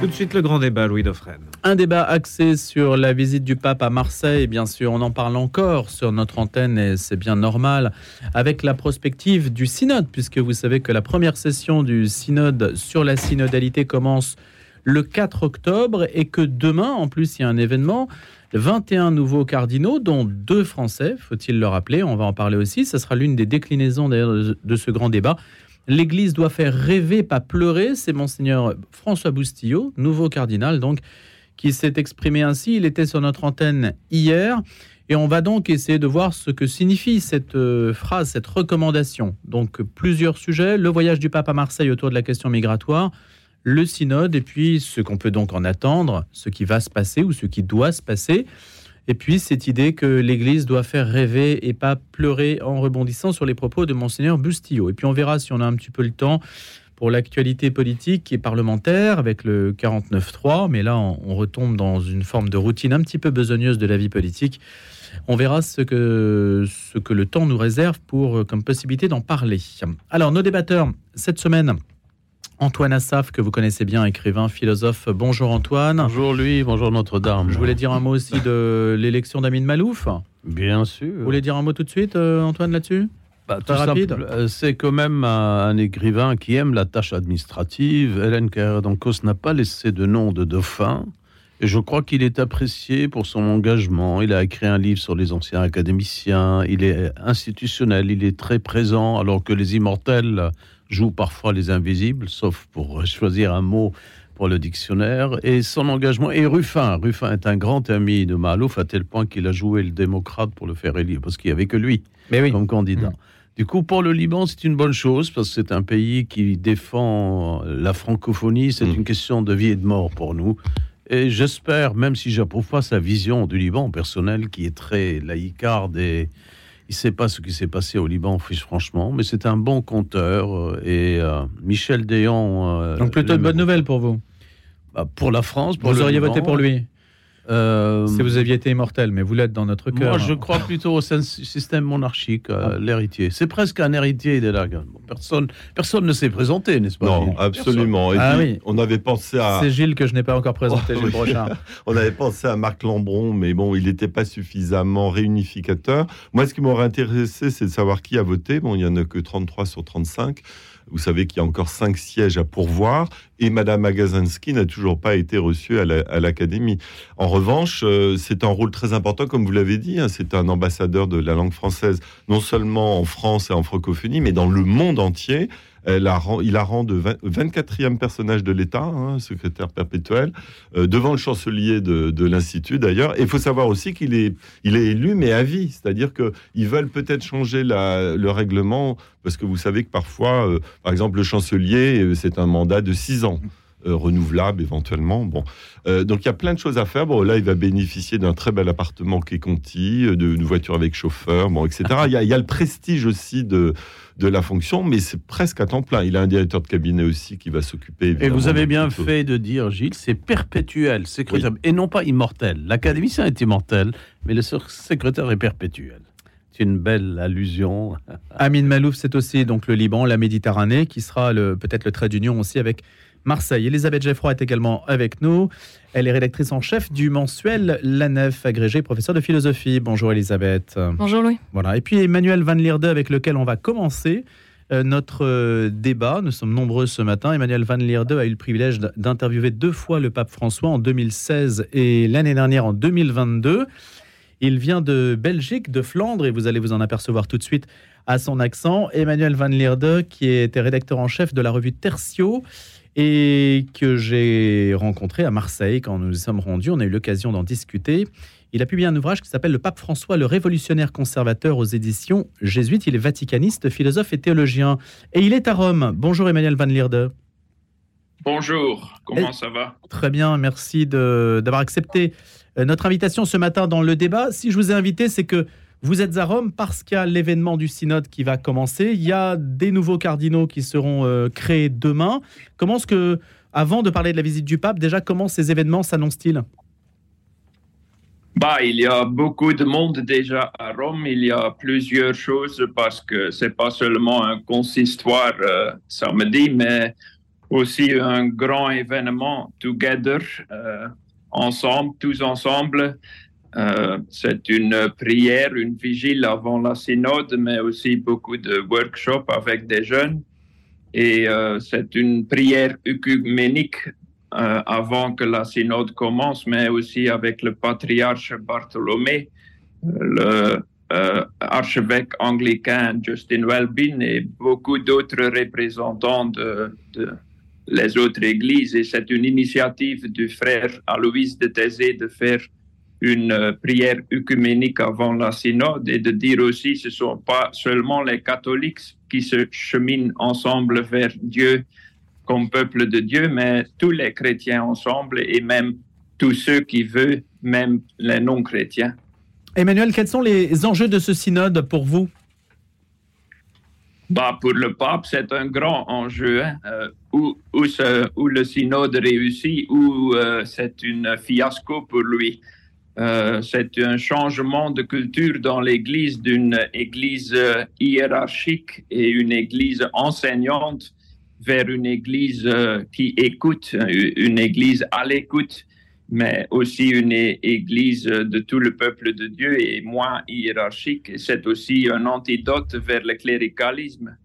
Tout de suite le grand débat, Louis Dauphren. Un débat axé sur la visite du pape à Marseille, bien sûr, on en parle encore sur notre antenne et c'est bien normal, avec la prospective du synode, puisque vous savez que la première session du synode sur la synodalité commence le 4 octobre et que demain, en plus, il y a un événement. 21 nouveaux cardinaux, dont deux Français, faut-il le rappeler, on va en parler aussi. Ce sera l'une des déclinaisons de ce grand débat. L'Église doit faire rêver, pas pleurer. C'est monseigneur François Boustillot, nouveau cardinal, donc, qui s'est exprimé ainsi. Il était sur notre antenne hier. Et on va donc essayer de voir ce que signifie cette euh, phrase, cette recommandation. Donc plusieurs sujets, le voyage du pape à Marseille autour de la question migratoire, le synode, et puis ce qu'on peut donc en attendre, ce qui va se passer ou ce qui doit se passer. Et puis cette idée que l'Église doit faire rêver et pas pleurer en rebondissant sur les propos de monseigneur Bustillo. Et puis on verra si on a un petit peu le temps pour l'actualité politique et parlementaire avec le 49-3, mais là on, retombe dans une forme de routine un petit peu besogneuse de la vie politique. On verra ce que, ce que le temps nous réserve pour comme possibilité d'en parler. Alors nos débatteurs cette semaine, Antoine Assaf, que vous connaissez bien, écrivain, philosophe. Bonjour Antoine. Bonjour lui, bonjour Notre-Dame. Je voulais dire un mot aussi de l'élection d'Amine Malouf. Bien sûr. Vous voulez dire un mot tout de suite, euh, Antoine, là-dessus? Bah, rapide. Euh, c'est quand même un, écrivain qui aime la tâche administrative. Hélène Carrère-Dancos n'a pas laissé de nom de dauphin. Je crois qu'il est apprécié pour son engagement. Il a écrit un livre sur les anciens académiciens. Il est institutionnel, il est très présent, alors que les immortels joue parfois les invisibles, sauf pour choisir un mot pour le dictionnaire, et son engagement. Et Ruffin, Ruffin est un grand ami de Malouf, à tel point qu'il a joué le démocrate pour le faire élire, parce qu'il n'y avait que lui Mais comme candidat. Mm. Du coup, pour le Liban, c'est une bonne chose, parce que c'est un pays qui défend la francophonie, c'est mm. une question de vie et de mort pour nous. Et j'espère, même si j'approuve pas sa vision du Liban personnel, qui est très laïcarde et il ne sait pas ce qui s'est passé au Liban, franchement, mais c'est un bon conteur. Euh, et euh, Michel Déon. Euh, Donc plutôt une bonne nouvelle pour vous? Bah, Pour la France. Pour vous auriez voté pour lui? Euh, si vous aviez été immortel, mais vous l'êtes dans notre cœur. Moi, je crois plutôt au système monarchique, euh, ah. l'héritier. C'est presque un héritier de la personne, personne ne s'est présenté, n'est-ce pas Non, absolument. ah, oui. On avait pensé à. C'est Gilles que je n'ai pas encore présenté, Gilles on avait pensé à Marc Lambron, mais bon, il n'était pas suffisamment réunificateur. Moi, ce qui m'aurait intéressé, c'est de savoir qui a voté. Bon, il n'y en a que 33 sur 35. Vous savez qu'il y a encore cinq sièges à pourvoir et Madame Agazinski n'a toujours pas été reçue à l'Académie. En revanche, euh, c'est un rôle très important, comme vous l'avez dit. Hein, c'est un ambassadeur de la langue française, non seulement en France et en francophonie, mais dans le monde entier il a rang de 24e personnage de l'État, hein, secrétaire perpétuel, euh, devant le chancelier de, l'Institut d'ailleurs. Et il faut savoir aussi qu'il est, il est élu, mais à vie. C'est-à-dire qu'ils veulent peut-être changer le règlement, parce que vous savez que parfois, euh, par exemple, le chancelier, euh, c'est un mandat de 6 ans. Renouvelable éventuellement. Bon, donc il y a plein de choses à faire. Bon, là, il va bénéficier d'un très bel appartement qui est Conti, d'une voiture avec chauffeur, bon, etc. il y a le prestige aussi de de la fonction, mais c'est presque à temps plein. Il a un directeur de cabinet aussi qui va s'occuper. Et vous avez bien fait de dire, Gilles, c'est perpétuel, secrétaire, et non pas immortel. L'académicien est immortel, mais le secrétaire est perpétuel. C'est une belle allusion. Amin Malouf, c'est aussi donc le Liban, la Méditerranée, qui sera peut-être le trait d'union aussi avec Marseille. Elisabeth Geffroy est également avec nous. Elle est rédactrice en chef du mensuel La Nef, agrégée professeure de philosophie. Bonjour Elisabeth. Bonjour Louis. Voilà. Et puis Emmanuel Van Lierde avec lequel on va commencer euh, notre euh, débat. Nous sommes nombreux ce matin. Emmanuel Van Lierde a eu le privilège d'interviewer deux fois le pape François en 2016 et l'année dernière en 2022. Il vient de Belgique, de Flandre, et vous allez vous en apercevoir tout de suite à son accent. Emmanuel Van Lierde, qui était rédacteur en chef de la revue Tertio, et que j'ai rencontré à Marseille quand nous y sommes rendus. On a eu l'occasion d'en discuter. Il a publié un ouvrage qui s'appelle Le Pape François, le révolutionnaire conservateur aux éditions jésuites. Il est vaticaniste, philosophe et théologien. Et il est à Rome. Bonjour Emmanuel Van Lierde. Bonjour, comment ça va? Très bien, merci d'avoir accepté euh, notre invitation ce matin dans le débat. Si je vous ai invité, c'est que vous êtes à Rome parce qu'il y a l'événement du synode qui va commencer. Il y a des nouveaux cardinaux qui seront euh, créés demain. Comment est-ce que, avant de parler de la visite du pape, déjà, comment ces événements s'annoncent-ils? Bah, il y a beaucoup de monde déjà à Rome. Il y a plusieurs choses parce que c'est pas seulement un consistoire euh, samedi, mais aussi un grand événement together, euh, ensemble, tous ensemble. Euh, c'est une prière, une vigile avant la synode, mais aussi beaucoup de workshops avec des jeunes. Et euh, c'est une prière œcuménique euh, avant que la synode commence, mais aussi avec le patriarche Bartholomé, le archevêque anglican Justin Welby et beaucoup d'autres représentants de, les autres églises. Et c'est une initiative du frère Aloïs de Thésée de faire une euh, prière œcuménique avant la synode et de dire aussi ce ne sont pas seulement les catholiques qui se cheminent ensemble vers Dieu comme peuple de Dieu, mais tous les chrétiens ensemble et même tous ceux qui veulent, même les non-chrétiens. Emmanuel, quels sont les enjeux de ce synode pour vous? Bah, Pour le pape, c'est un grand enjeu. Hein. Euh, où, où, ce, où, le synode réussit, ou euh, c'est une fiasco pour lui. Euh, c'est un changement de culture dans l'Église d'une Église euh, hiérarchique et une Église enseignante vers une Église euh, qui écoute, une Église à l'écoute mais aussi une église de tout le peuple de Dieu et moins hiérarchique. C'est aussi un antidote vers le cléricalisme.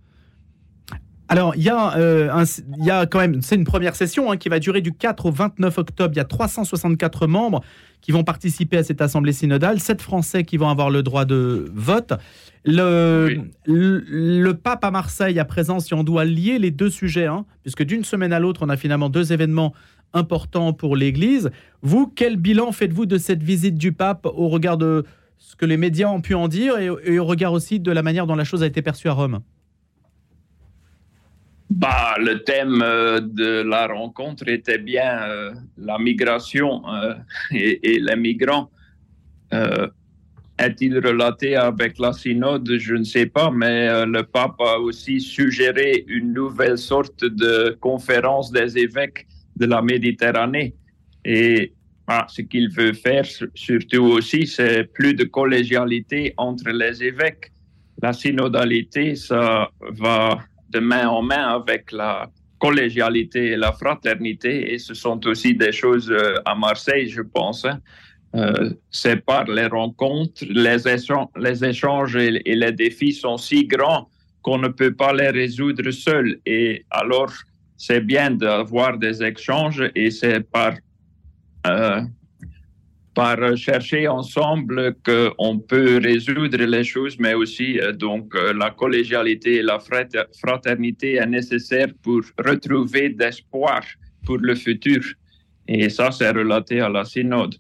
Alors, il y, a, euh, un, il y a quand même, c'est une première session hein, qui va durer du 4 au 29 octobre. Il y a 364 membres qui vont participer à cette assemblée synodale, 7 Français qui vont avoir le droit de vote. Le, oui. le, le, pape à Marseille à présent, si on doit lier les deux sujets, hein, puisque d'une semaine à l'autre, on a finalement deux événements important pour l'Église. Vous, quel bilan faites-vous de cette visite du pape au regard de ce que les médias ont pu en dire et, et au regard aussi de la manière dont la chose a été perçue à Rome? Bah, le thème euh, de la rencontre était bien euh, la migration euh, et, les migrants. Est-il relaté avec la synode? Je ne sais pas, mais le pape a aussi suggéré une nouvelle sorte de conférence des évêques de la Méditerranée. Et ah, ce qu'il veut faire surtout aussi, c'est plus de collégialité entre les évêques. La synodalité, ça va de main en main avec la collégialité et la fraternité. Et ce sont aussi des choses euh, à Marseille, je pense. Hein. Euh, c'est par les rencontres, les échanges, les échanges et, les défis sont si grands qu'on ne peut pas les résoudre seul. Et alors, c'est bien d'avoir des échanges et c'est par, euh, par chercher ensemble qu'on peut résoudre les choses, mais aussi euh, donc euh, la collégialité et la fraternité est nécessaire pour retrouver d'espoir pour le futur. Et ça, c'est relaté à la synode.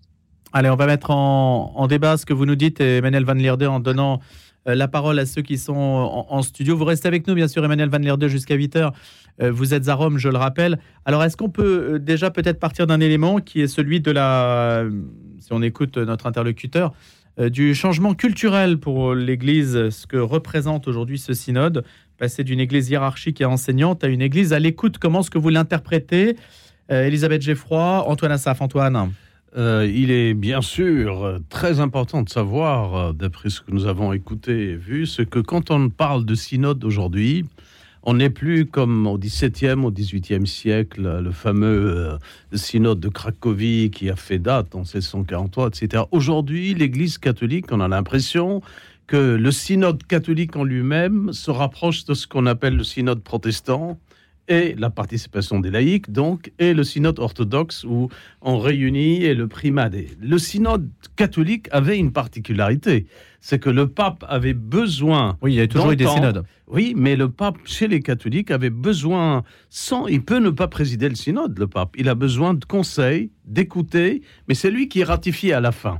Allez, on va mettre en, débat ce que vous nous dites, Emmanuel Van Lierde, en donnant la parole à ceux qui sont en, studio. Vous restez avec nous, bien sûr, Emmanuel Van Lierde, jusqu'à 8 heures. Euh, vous êtes à Rome, je le rappelle. Alors, est-ce qu'on peut déjà peut-être partir d'un élément qui est celui de la, si on écoute notre interlocuteur, euh, du changement culturel pour l'Église, ce que représente aujourd'hui ce synode, passer d'une Église hiérarchique et enseignante à une Église à l'écoute. Comment est-ce que vous l'interprétez euh, Elisabeth Geffroy, Antoine Assaf, Antoine? Euh, il est bien sûr très important de savoir, d'après ce que nous avons écouté et vu, ce que quand on parle de synode aujourd'hui, on n'est plus comme au XVIIe, au XVIIIe siècle, le fameux euh, synode de Cracovie qui a fait date en 1643, etc. Aujourd'hui, l'Église catholique, on a l'impression que le synode catholique en lui-même se rapproche de ce qu'on appelle le synode protestant, et la participation des laïcs, donc, et le synode orthodoxe où on réunit et le primat. Le synode catholique avait une particularité, c'est que le pape avait besoin. Oui, il y a toujours eu des synodes. Oui, mais le pape, chez les catholiques, avait besoin, sans. Il peut ne pas présider le synode, le pape. Il a besoin de conseils, d'écouter, mais c'est lui qui ratifie à la fin.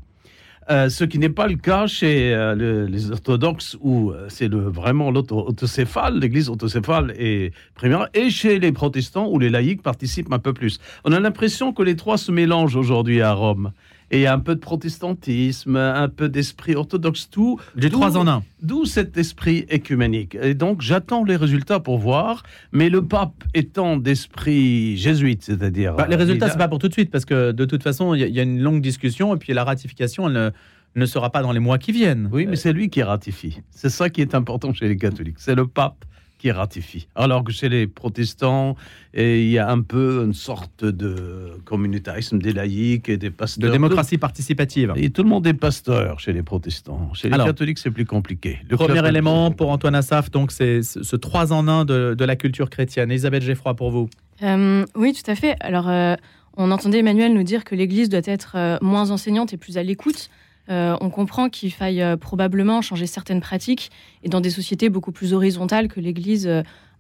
Euh, ce qui n'est pas le cas chez euh, le, les orthodoxes où euh, c'est vraiment l'autocéphale, l'église autocéphale et primaire, et chez les protestants où les laïcs participent un peu plus. On a l'impression que les trois se mélangent aujourd'hui à Rome. Et il y a un peu de protestantisme, un peu d'esprit orthodoxe, tout. Les trois en un. D'où cet esprit écuménique. Et donc, j'attends les résultats pour voir. Mais le pape étant d'esprit jésuite, c'est-à-dire. Bah, les résultats, c'est pas pour tout de suite, parce que de toute façon, il y, y, a une longue discussion, et puis la ratification, elle ne, ne sera pas dans les mois qui viennent. Oui, mais c'est lui qui ratifie. C'est ça qui est important chez les catholiques. C'est le pape qui ratifie. Alors que chez les protestants, il y a un peu une sorte de communautarisme des laïcs et des pasteurs. De démocratie participative. Et tout le monde est pasteur chez les protestants. Chez les catholiques, c'est plus compliqué. Le premier élément pour Antoine Assaf, donc c'est ce trois en un de, la culture chrétienne. Elisabeth Geffroy, pour vous. Euh, oui, tout à fait. Alors, euh, on entendait Emmanuel nous dire que l'Église doit être euh, moins enseignante et plus à l'écoute. On comprend qu'il faille probablement changer certaines pratiques et dans des sociétés beaucoup plus horizontales que l'Église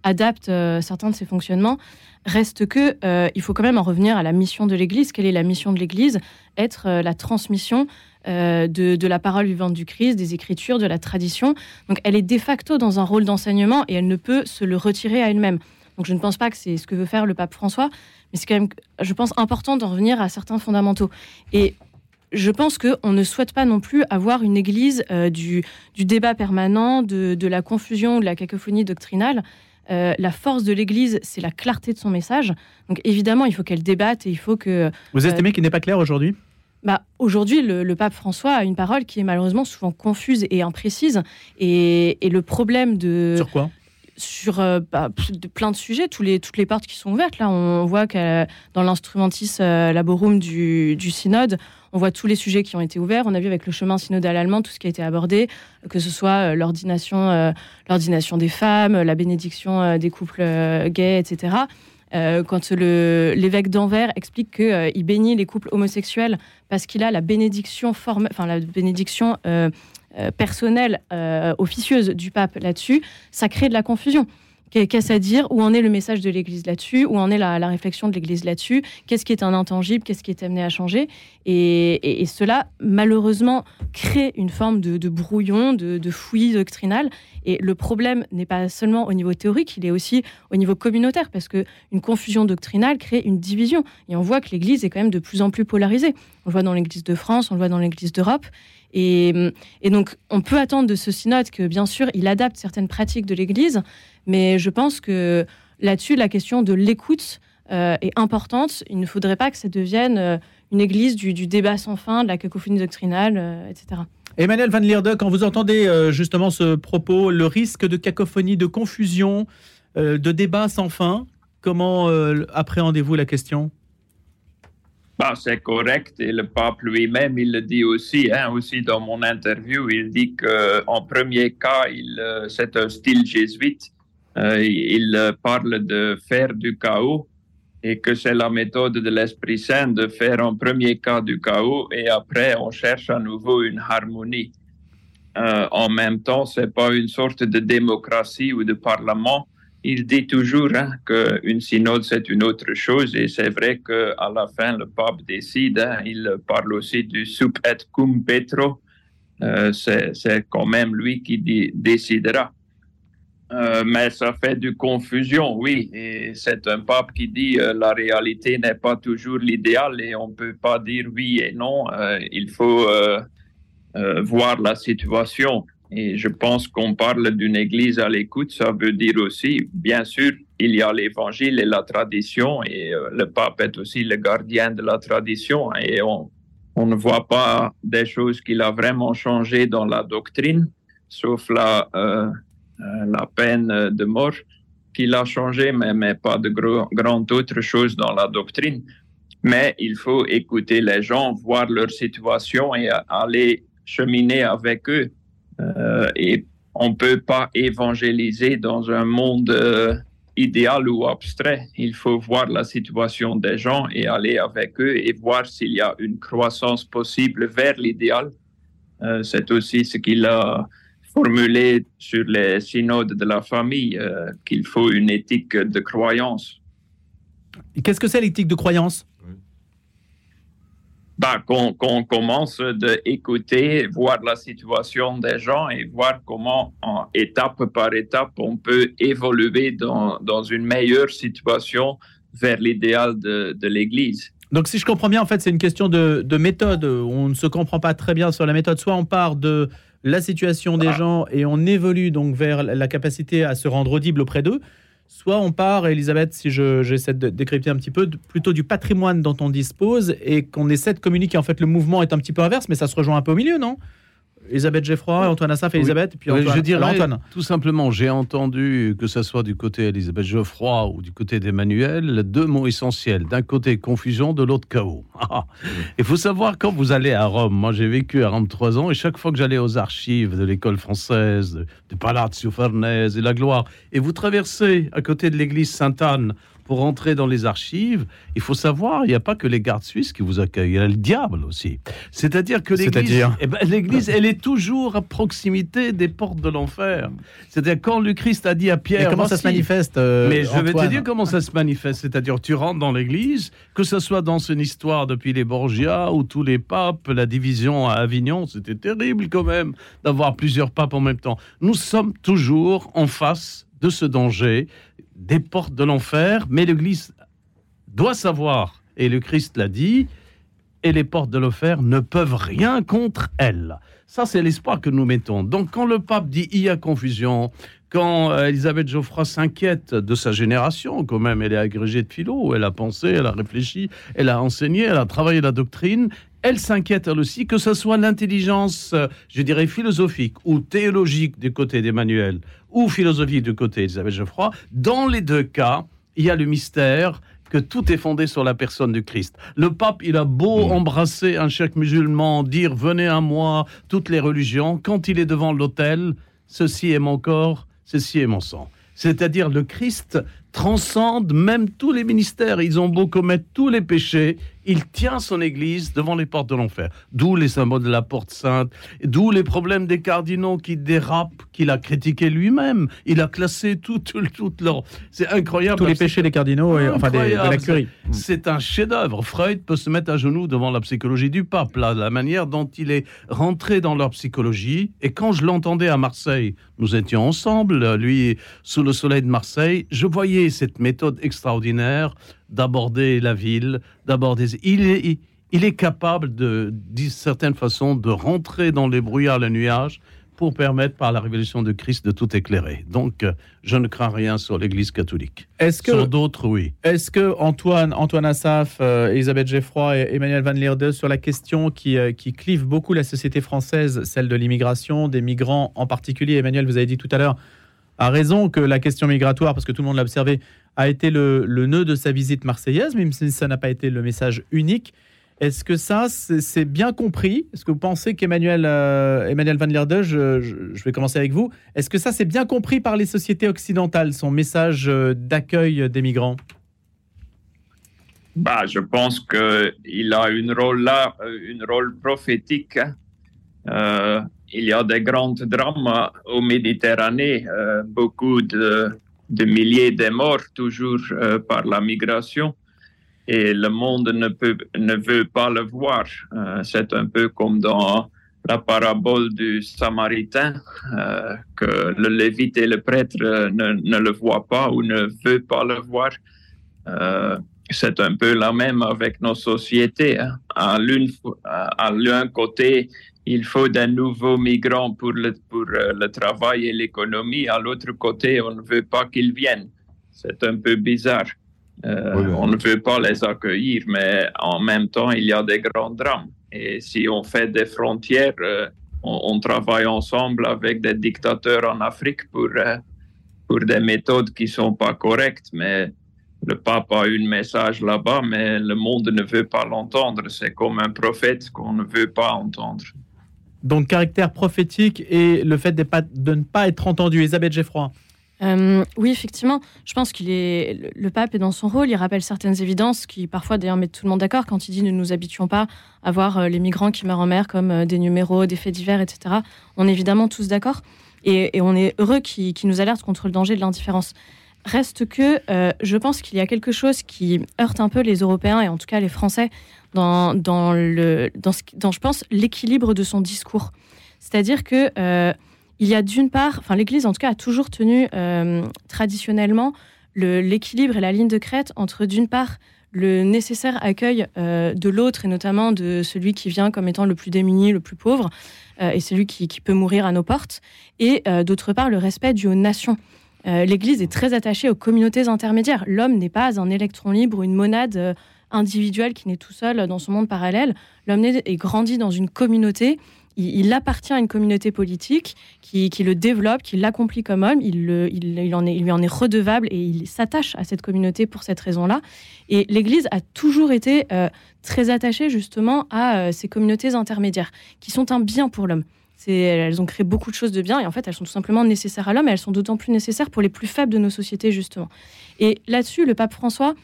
adapte certains de ses fonctionnements. Reste que il faut quand même en revenir à la mission de l'Église. Quelle est la mission de l'Église? Être la transmission de, de, la parole vivante du Christ, des Écritures, de la tradition. Donc elle est de facto dans un rôle d'enseignement et elle ne peut se le retirer à elle-même. Donc je ne pense pas que c'est ce que veut faire le pape François, mais c'est quand même, je pense, important d'en revenir à certains fondamentaux. Et je pense qu'on ne souhaite pas non plus avoir une église euh, du, du, débat permanent, de, de, la confusion, de la cacophonie doctrinale. Euh, la force de l'Église, c'est la clarté de son message. Donc évidemment, il faut qu'elle débatte et il faut que... Vous estimez euh, qu'il n'est pas clair aujourd'hui? Bah, Aujourd'hui, le, pape François a une parole qui est malheureusement souvent confuse et imprécise. Et, et le problème de... Sur quoi? Sur euh, bah, plein de sujets, tous les, toutes les portes qui sont ouvertes. Là, on voit que dans l'instrumentis euh, laborum du, du, synode, on voit tous les sujets qui ont été ouverts. On a vu avec le chemin synodal allemand tout ce qui a été abordé, que ce soit euh, l'ordination, des femmes, la bénédiction des couples gays, etc. quand l'évêque d'Anvers explique qu'il bénit les couples homosexuels parce qu'il a la bénédiction, enfin la bénédiction euh, personnelle euh, officieuse du pape là-dessus, ça crée de la confusion. Qu'est-ce à dire? Où en est le message de l'Église là-dessus? Où en est la, réflexion de l'Église là-dessus? Qu'est-ce qui est un intangible? Qu'est-ce qui est amené à changer? Et, cela, malheureusement, crée une forme de, brouillon, de, de, fouillis doctrinal. Et le problème n'est pas seulement au niveau théorique, il est aussi au niveau communautaire, parce qu'une confusion doctrinale crée une division. Et on voit que l'Église est quand même de plus en plus polarisée. On le voit dans l'Église de France, on le voit dans l'Église d'Europe. Et, donc, on peut attendre de ce synode que, bien sûr, il adapte certaines pratiques de l'Église, mais je pense que là-dessus, la question de l'écoute euh, est importante. Il ne faudrait pas que ça devienne euh, une Église du, débat sans fin, de la cacophonie doctrinale, euh, etc. Emmanuel Van Lierde, quand vous entendez justement ce propos, le risque de cacophonie, de confusion, de débat sans fin, comment appréhendez-vous la question? Bah, c'est correct et le pape lui-même, il le dit aussi, hein, aussi dans mon interview, il dit qu'en premier cas, il, euh, c'est un style jésuite. Euh, il parle de faire du chaos et que c'est la méthode de l'Esprit Saint de faire en premier cas du chaos et après on cherche à nouveau une harmonie. Euh, en même temps, c'est pas une sorte de démocratie ou de parlement, il dit toujours hein, qu'une synode, c'est une autre chose. Et c'est vrai qu'à la fin, le pape décide. Hein. il parle aussi du sub et cum petro. Euh, c'est quand même lui qui décidera. Euh, mais ça fait du confusion, oui. C'est un pape qui dit euh, la réalité n'est pas toujours l'idéal et on ne peut pas dire oui et non. il faut voir la situation. Et je pense qu'on parle d'une Église à l'écoute, ça veut dire aussi, bien sûr, il y a l'Évangile et la tradition, et euh, le pape est aussi le gardien de la tradition, et on, ne voit pas des choses qu'il a vraiment changé dans la doctrine, sauf la, euh, euh, peine de mort qu'il a changé, mais, mais pas de grandes grand autres choses dans la doctrine. Mais il faut écouter les gens, voir leur situation et aller cheminer avec eux et on ne peut pas évangéliser dans un monde euh, idéal ou abstrait. Il faut voir la situation des gens et aller avec eux et voir s'il y a une croissance possible vers l'idéal. Euh, c'est aussi ce qu'il a formulé sur les synodes de la famille, qu'il faut une éthique de croyance. Qu'est-ce que c'est l'éthique de croyance? Bah, qu'on commence d'écouter, voir la situation des gens et voir comment, en étape par étape, on peut évoluer dans, dans une meilleure situation vers l'idéal de, de l'Église. Donc, si je comprends bien, en fait, c'est une question de, de, méthode. On ne se comprend pas très bien sur la méthode. Soit on part de la situation des ah. gens et on évolue donc vers la capacité à se rendre audible auprès d'eux, Soit on part, Elisabeth, si j'essaie de décrypter un petit peu, plutôt du patrimoine dont on dispose et qu'on essaie de communiquer. En fait, le mouvement est un petit peu inverse, mais ça se rejoint un peu au milieu, non? Elisabeth Geffroy, Antoine Assaf et Elisabeth, et puis Antoine, je dirais Antoine. tout simplement, j'ai entendu que ce soit du côté d'Elisabeth Geoffroy ou du côté d'Emmanuel, deux mots essentiels. D'un côté confusion, de l'autre chaos. Ah. Il faut savoir quand vous allez à Rome. Moi, j'ai vécu à Rome trois ans et chaque fois que j'allais aux archives de l'école française, de, de Palazzo Farnese et la Gloire, et vous traversez à côté de l'église Sainte-Anne pour entrer dans les archives, il faut savoir, il n'y a pas que les gardes suisses qui vous accueillent, il y a le diable aussi. C'est-à-dire que l'église, eh ben, l'église, elle est toujours à proximité des portes de l'enfer. C'est-à-dire quand le Christ a dit à Mais Pierre, comment ça se manifeste euh, mais je vais te Antoine dire comment ça se manifeste. C'est-à-dire, tu rentres dans l'église, que ce soit dans une histoire depuis les Borgia ou tous les papes, la division à Avignon, c'était terrible quand même d'avoir plusieurs papes en même temps. Nous sommes toujours en face de ce danger, des portes de l'enfer, mais l'église doit savoir, et le Christ l'a dit, et les portes de l'enfer ne peuvent rien contre elle. Ça, c'est l'espoir que nous mettons. Donc, quand le pape dit il y a confusion, quand euh, Elisabeth Geoffroy s'inquiète de sa génération, quand même, elle est agrégée de philo, elle a pensé, elle a réfléchi, elle a enseigné, elle a travaillé la doctrine, elle s'inquiète elle aussi que ce soit l'intelligence, euh, je dirais, philosophique ou théologique du côté d'Emmanuel ou philosophique du côté d'Elisabeth Geoffroy. Dans les deux cas, il y a le mystère que tout est fondé sur la personne du Christ. Le pape, il a beau embrasser un chèque musulman, dire venez à moi, toutes les religions, quand il est devant l'autel, ceci est mon corps, ceci est mon sang. C'est-à-dire le Christ transcende même tous les ministères. Ils ont beau commettre tous les péchés, il tient son Église devant les portes de l'enfer. D'où les symboles de la porte sainte, d'où les problèmes des cardinaux qui dérapent, qu'il a critiqué lui-même. Il a classé tout, tout, tout leur... C'est incroyable. tous les péchés des cardinaux, et, enfin des- de la curie. C'est un chef-d'œuvre. Freud peut se mettre à genoux devant la psychologie du pape, là, la manière dont il est rentré dans leur psychologie. Et quand je l'entendais à Marseille, nous étions ensemble, lui sous le soleil de Marseille, je voyais cette méthode extraordinaire d'aborder la ville, d'aborder. Il est, il est capable de, d'une certaine façon, de rentrer dans les brouillards, les nuages, pour permettre par la révélation de Christ de tout éclairer. Donc, je ne crains rien sur l'Église catholique. Est-ce que Sur d'autres, oui. Est-ce que Antoine, Antoine Assaf, euh, Elisabeth Geffroy et Emmanuel Van Leerde, sur la question qui, euh, qui clive beaucoup la société française, celle de l'immigration, des migrants en particulier, Emmanuel, vous avez dit tout à l'heure, a raison que la question migratoire, parce que tout le monde l'a observé, a été le, nœud de sa visite marseillaise, même si ça n'a pas été le message unique. Est-ce que ça, c'est bien compris? Est-ce que vous pensez qu'Emmanuel euh, Emmanuel Van Leerde, je, je- vais commencer avec vous, est-ce que ça, c'est bien compris par les sociétés occidentales, son message euh, d'accueil des migrants? Bah, je pense qu'il a une rôle là, euh, une rôle prophétique. hein. Il y a des grands drames au Méditerranée, euh, beaucoup de, milliers de morts toujours euh, par la migration. Et le monde ne, peut, ne veut pas le voir. Euh, C'est un peu comme dans la parabole du Samaritain, que le Lévite et le prêtre ne, le voient pas ou ne veulent pas le voir. C'est un peu la même avec nos sociétés. hein. À l'un côté, il faut des nouveaux migrants pour le, pour euh, le travail et l'économie. À l'autre côté, on ne veut pas qu'ils viennent. C'est un peu bizarre. Euh, Oui, oui. On ne veut pas les accueillir, mais en même temps, il y a des grands drames. Et si on fait des frontières, euh, on, on travaille ensemble avec des dictateurs en Afrique pour, euh, pour des méthodes qui sont pas correctes, mais le pape a eu un message là-bas, mais le monde ne veut pas l'entendre. C'est comme un prophète qu'on ne veut pas entendre. Donc, caractère prophétique et le fait de, ne pas être entendu. Elisabeth Geffroy. Euh, oui, effectivement, je pense qu'il est le, pape est dans son rôle. Il rappelle certaines évidences qui parfois d'ailleurs mettent tout le monde d'accord quand il dit ne nous habituons pas à voir euh, les migrants qui meurent en mer comme euh, des numéros, des faits divers, etc. On est évidemment tous d'accord et, on est heureux qu'il nous alerte contre le danger de l'indifférence. Reste que je pense qu'il y a quelque chose qui heurte un peu les Européens et en tout cas les Français dans, dans, le, dans, ce, je pense, l'équilibre de son discours. C'est-à-dire que euh, il y a d'une part, enfin l'Église en tout cas a toujours tenu euh, traditionnellement le- l'équilibre et la ligne de crête entre d'une part le nécessaire accueil euh, de l'autre et notamment de celui qui vient comme étant le plus démuni, le plus pauvre et celui qui, qui peut mourir à nos portes et d'autre part le respect dû aux nations. L'Église est très attachée aux communautés intermédiaires. L'homme n'est pas un électron libre ou une monade individuelle qui naît tout seul dans son monde parallèle. L'homme naît et grandit dans une communauté il, appartient à une communauté politique qui, le développe, qui l'accomplit comme homme. Il, est, il lui en est redevable et il s'attache à cette communauté pour cette raison-là. Et l'Église a toujours été euh, très attachée justement à euh, ces communautés intermédiaires qui sont un bien pour l'homme. Elles ont créé beaucoup de choses de bien et en fait elles sont tout simplement nécessaires à l'homme et elles sont d'autant plus nécessaires pour les plus faibles de nos sociétés justement. Et là-dessus, le pape François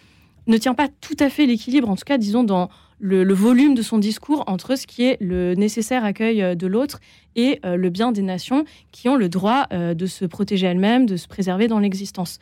ne tient pas tout à fait l'équilibre, en tout cas disons dans le, volume de son discours entre ce qui est le nécessaire accueil euh, de l'autre et euh, le bien des nations qui ont le droit euh, de se protéger elles-mêmes, de se préserver dans l'existence.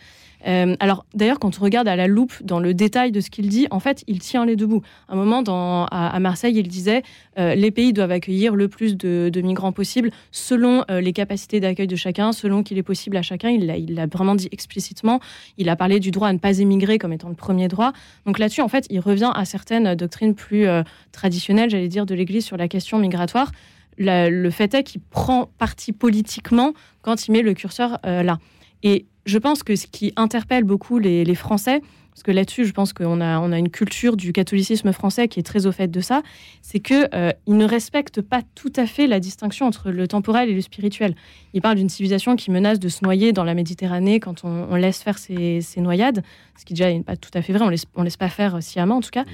Euh, alors d'ailleurs, quand on regarde à la loupe dans le détail de ce qu'il dit, en fait, il tient les deux bouts. À un moment, à, Marseille, il disait les pays doivent accueillir le plus de, migrants possible selon les capacités d'accueil de chacun, selon qu'il est possible à chacun. Il l'a vraiment dit explicitement. Il a parlé du droit à ne pas émigrer comme étant le premier droit. Donc là-dessus, en fait, il revient à certaines doctrines plus traditionnelles, j'allais dire, de l'Église sur la question migratoire le fait est qu'il prend parti politiquement quand il met le curseur euh, là. Et je pense que ce qui interpelle beaucoup les Français, parce que là-dessus, je pense qu'on a, on a une culture du catholicisme français qui est très au fait de ça, c'est qu'il euh, ne respecte pas tout à fait la distinction entre le temporel et le spirituel. Il parle d'une civilisation qui menace de se noyer dans la Méditerranée quand on, laisse faire ses, noyades, ce qui déjà n'est pas tout à fait vrai, on laisse, ne laisse pas faire sciemment en tout cas.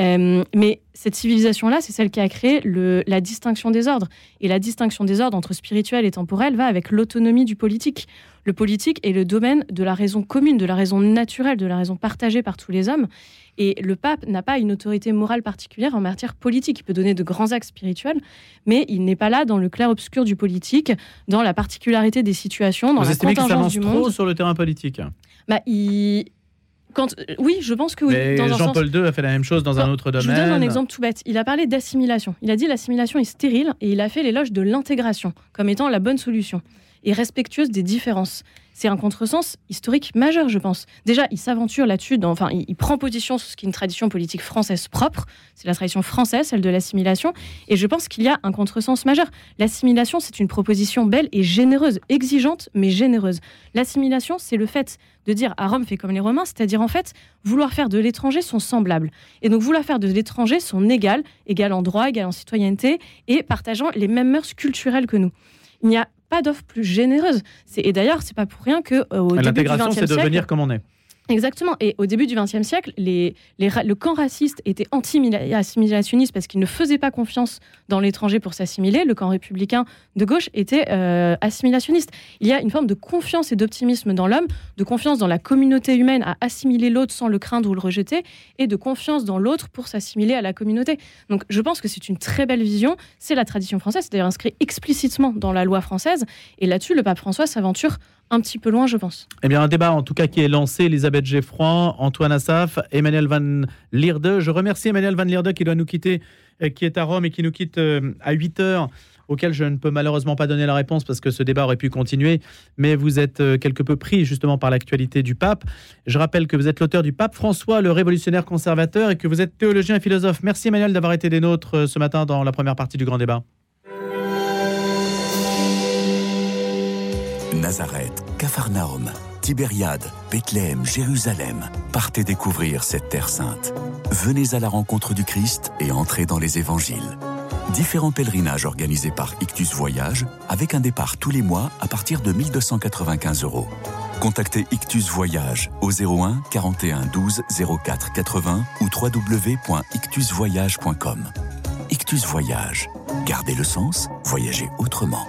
Euh, mais cette civilisation-là, c'est celle qui a créé le, la distinction des ordres. Et la distinction des ordres entre spirituel et temporel va avec l'autonomie du politique. Le politique est le domaine de la raison commune, de la raison naturelle, de la raison partagée par tous les hommes. Et le pape n'a pas une autorité morale particulière en matière politique. Il peut donner de grands actes spirituels, mais il n'est pas là dans le clair-obscur du politique, dans la particularité des situations, dans Vous la contingence du monde. trop sur le terrain politique bah, il... Quand, oui, je pense que oui. Jean-Paul II a fait la même chose dans un autre domaine. Je vous donne un exemple tout bête. Il a parlé d'assimilation. Il a dit l'assimilation est stérile et il a fait l'éloge de l'intégration comme étant la bonne solution et respectueuse des différences. C'est un contresens historique majeur, je pense. Déjà, il s'aventure là-dessus, enfin, il, prend position sur ce qui est une tradition politique française propre. C'est la tradition française, celle de l'assimilation. Et je pense qu'il y a un contresens majeur. L'assimilation, c'est une proposition belle et généreuse, exigeante, mais généreuse. L'assimilation, c'est le fait de dire à Rome fait comme les Romains, c'est-à-dire en fait vouloir faire de l'étranger son semblable. Et donc vouloir faire de l'étranger son égal, égal en droit, égal en citoyenneté, et partageant les mêmes mœurs culturelles que nous. Il n'y a pas d'offre plus généreuse. Et d'ailleurs, c'est pas pour rien que euh, au début du XXe c'est de venir comme on est. Exactement. Et au début du XXe siècle, le camp raciste était anti-assimilationniste parce qu'il ne faisait pas confiance dans l'étranger pour s'assimiler. Le camp républicain de gauche était euh, assimilationniste. Il y a une forme de confiance et d'optimisme dans l'homme, de confiance dans la communauté humaine à assimiler l'autre sans le craindre ou le rejeter, et de confiance dans l'autre pour s'assimiler à la communauté. Donc je pense que c'est une très belle vision. C'est la tradition française, c'est d'ailleurs inscrit explicitement dans la loi française. Et là-dessus, le pape François s'aventure un petit peu loin, je pense. Eh bien, un débat en tout cas qui est lancé. Elisabeth Geffroy, Antoine Assaf, Emmanuel Van Lierde. Je remercie Emmanuel Van Lierde qui doit nous quitter, euh, qui est à Rome et qui nous quitte euh, à 8 heures auquel je ne peux malheureusement pas donner la réponse parce que ce débat aurait pu continuer, mais vous êtes euh, quelque peu pris justement par l'actualité du pape. Je rappelle que vous êtes l'auteur du pape François, le révolutionnaire conservateur, et que vous êtes théologien et philosophe. Merci Emmanuel d'avoir été des nôtres ce matin dans la première partie du grand débat. Nazareth, Capharnaüm, Tibériade, Bethléem, Jérusalem. Partez découvrir cette terre sainte. Venez à la rencontre du Christ et entrez dans les évangiles. Différents pèlerinages organisés par Ictus Voyage avec un départ tous les mois à partir de 1295 euros. Contactez Ictus Voyage au 01 41 12 04 80 ou www.ictusvoyage.com. Ictus Voyage. Gardez le sens, voyagez autrement.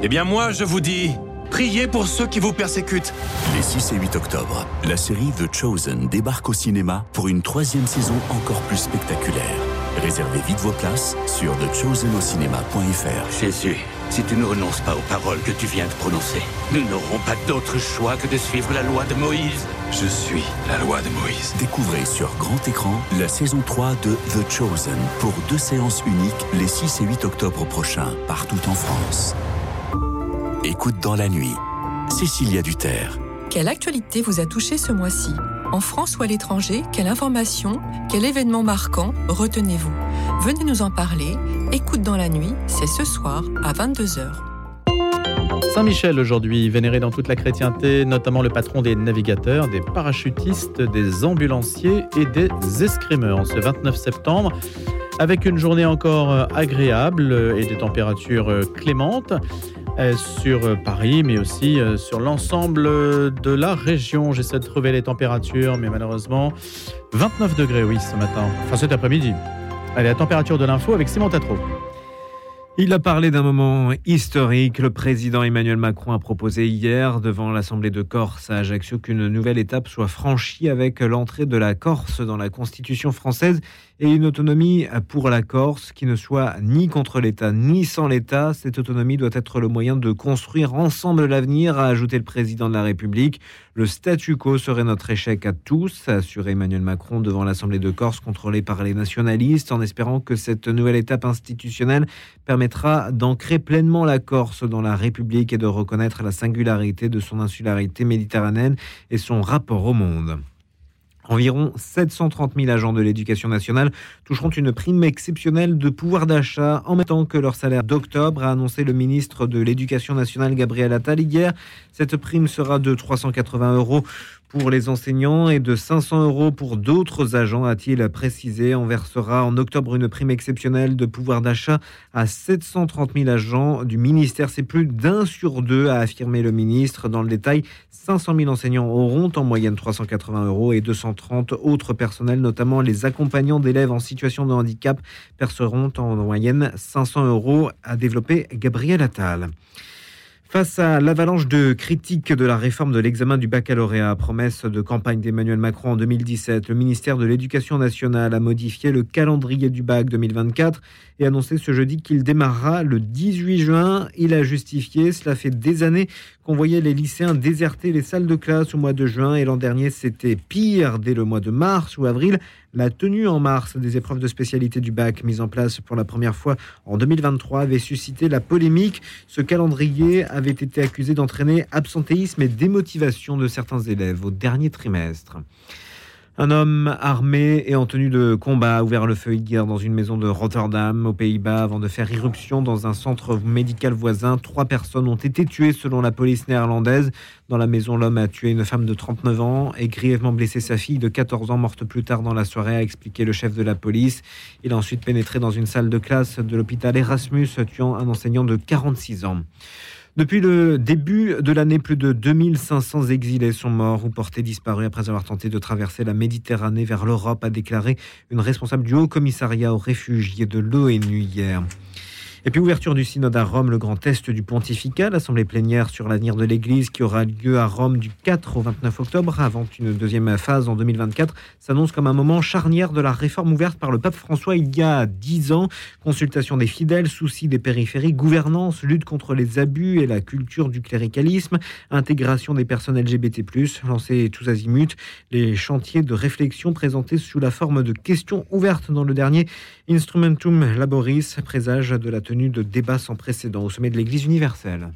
Eh bien moi, je vous dis, priez pour ceux qui vous persécutent. Les 6 et 8 octobre, la série The Chosen débarque au cinéma pour une troisième saison encore plus spectaculaire. Réservez vite vos places sur thechosenocinema.fr. Jésus, si tu ne renonces pas aux paroles que tu viens de prononcer, nous n'aurons pas d'autre choix que de suivre la loi de Moïse. Je suis la loi de Moïse. Découvrez sur grand écran la saison 3 de The Chosen pour deux séances uniques les 6 et 8 octobre prochains, partout en France. Écoute dans la nuit. Cécilia Duterre. Quelle actualité vous a touché ce mois-ci? En France ou à l'étranger, quelle information, quel événement marquant retenez-vous? Venez nous en parler. Écoute dans la nuit, c'est ce soir à 22h. Saint-Michel aujourd'hui, vénéré dans toute la chrétienté, notamment le patron des navigateurs, des parachutistes, des ambulanciers et des escrimeurs. En ce 29 septembre, avec une journée encore agréable et des températures clémentes sur Paris, mais aussi sur l'ensemble de la région. J'essaie de trouver les températures, mais malheureusement, 29 degrés, oui, ce matin, enfin cet après-midi. Allez, la température de l'info avec Simon Tatro. Il a parlé d'un moment historique. Le président Emmanuel Macron a proposé hier devant l'Assemblée de Corse à Ajaccio qu'une nouvelle étape soit franchie avec l'entrée de la Corse dans la Constitution française et une autonomie pour la Corse qui ne soit ni contre l'État ni sans l'État. Cette autonomie doit être le moyen de construire ensemble l'avenir, a ajouté le président de la République. Le statu quo serait notre échec à tous, a assuré Emmanuel Macron devant l'Assemblée de Corse contrôlée par les nationalistes en espérant que cette nouvelle étape institutionnelle permettra d'ancrer pleinement la Corse dans la République et de reconnaître la singularité de son insularité méditerranéenne et son rapport au monde. Environ 730 000 agents de l'éducation nationale toucheront une prime exceptionnelle de pouvoir d'achat en même temps que leur salaire d'octobre, a annoncé le ministre de l'Éducation nationale Gabriel Attal hier. Cette prime sera de 380 euros pour les enseignants et de 500 euros pour d'autres agents, a-t-il précisé. On versera en octobre une prime exceptionnelle de pouvoir d'achat à 730 000 agents du ministère. C'est plus d'un sur deux, a affirmé le ministre. Dans le détail, 500 000 enseignants auront en moyenne 380 euros et 230 autres personnels, notamment les accompagnants d'élèves en situation de handicap, perceront en moyenne 500 euros, a développé Gabriel Attal. Face à l'avalanche de critiques de la réforme de l'examen du baccalauréat, promesse de campagne d'Emmanuel Macron en 2017, le ministère de l'Éducation nationale a modifié le calendrier du bac 2024 et annoncé ce jeudi qu'il démarrera le 18 juin. Il a justifié, cela fait des années qu'on voyait les lycéens déserter les salles de classe au mois de juin et l'an dernier c'était pire dès le mois de mars ou avril. La tenue en mars des épreuves de spécialité du bac mise en place pour la première fois en 2023 avait suscité la polémique. Ce calendrier avait été accusé d'entraîner absentéisme et démotivation de certains élèves au dernier trimestre. Un homme armé et en tenue de combat a ouvert le feu hier dans une maison de Rotterdam, aux Pays-Bas, avant de faire irruption dans un centre médical voisin. Trois personnes ont été tuées selon la police néerlandaise. Dans la maison, l'homme a tué une femme de 39 ans et grièvement blessé sa fille de 14 ans, morte plus tard dans la soirée, a expliqué le chef de la police. Il a ensuite pénétré dans une salle de classe de l'hôpital Erasmus, tuant un enseignant de 46 ans. Depuis le début de l'année, plus de 2500 exilés sont morts ou portés disparus après avoir tenté de traverser la Méditerranée vers l'Europe, a déclaré une responsable du Haut Commissariat aux réfugiés de l'ONU hier. Et puis ouverture du synode à Rome, le grand test du pontificat, l'assemblée plénière sur l'avenir de l'Église qui aura lieu à Rome du 4 au 29 octobre, avant une deuxième phase en 2024, s'annonce comme un moment charnière de la réforme ouverte par le pape François il y a dix ans. Consultation des fidèles, soucis des périphéries, gouvernance, lutte contre les abus et la culture du cléricalisme, intégration des personnes LGBT+, lancés tous azimuts, les chantiers de réflexion présentés sous la forme de questions ouvertes dans le dernier Instrumentum Laboris, présage de la tenue de débats sans précédent au sommet de l'Église universelle.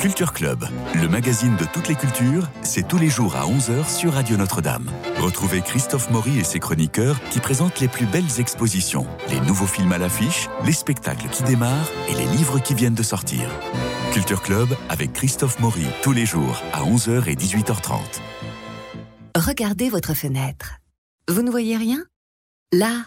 Culture Club, le magazine de toutes les cultures, c'est tous les jours à 11h sur Radio Notre-Dame. Retrouvez Christophe Maury et ses chroniqueurs qui présentent les plus belles expositions, les nouveaux films à l'affiche, les spectacles qui démarrent et les livres qui viennent de sortir. Culture Club avec Christophe Maury tous les jours à 11h et 18h30. Regardez votre fenêtre. Vous ne voyez rien? Là,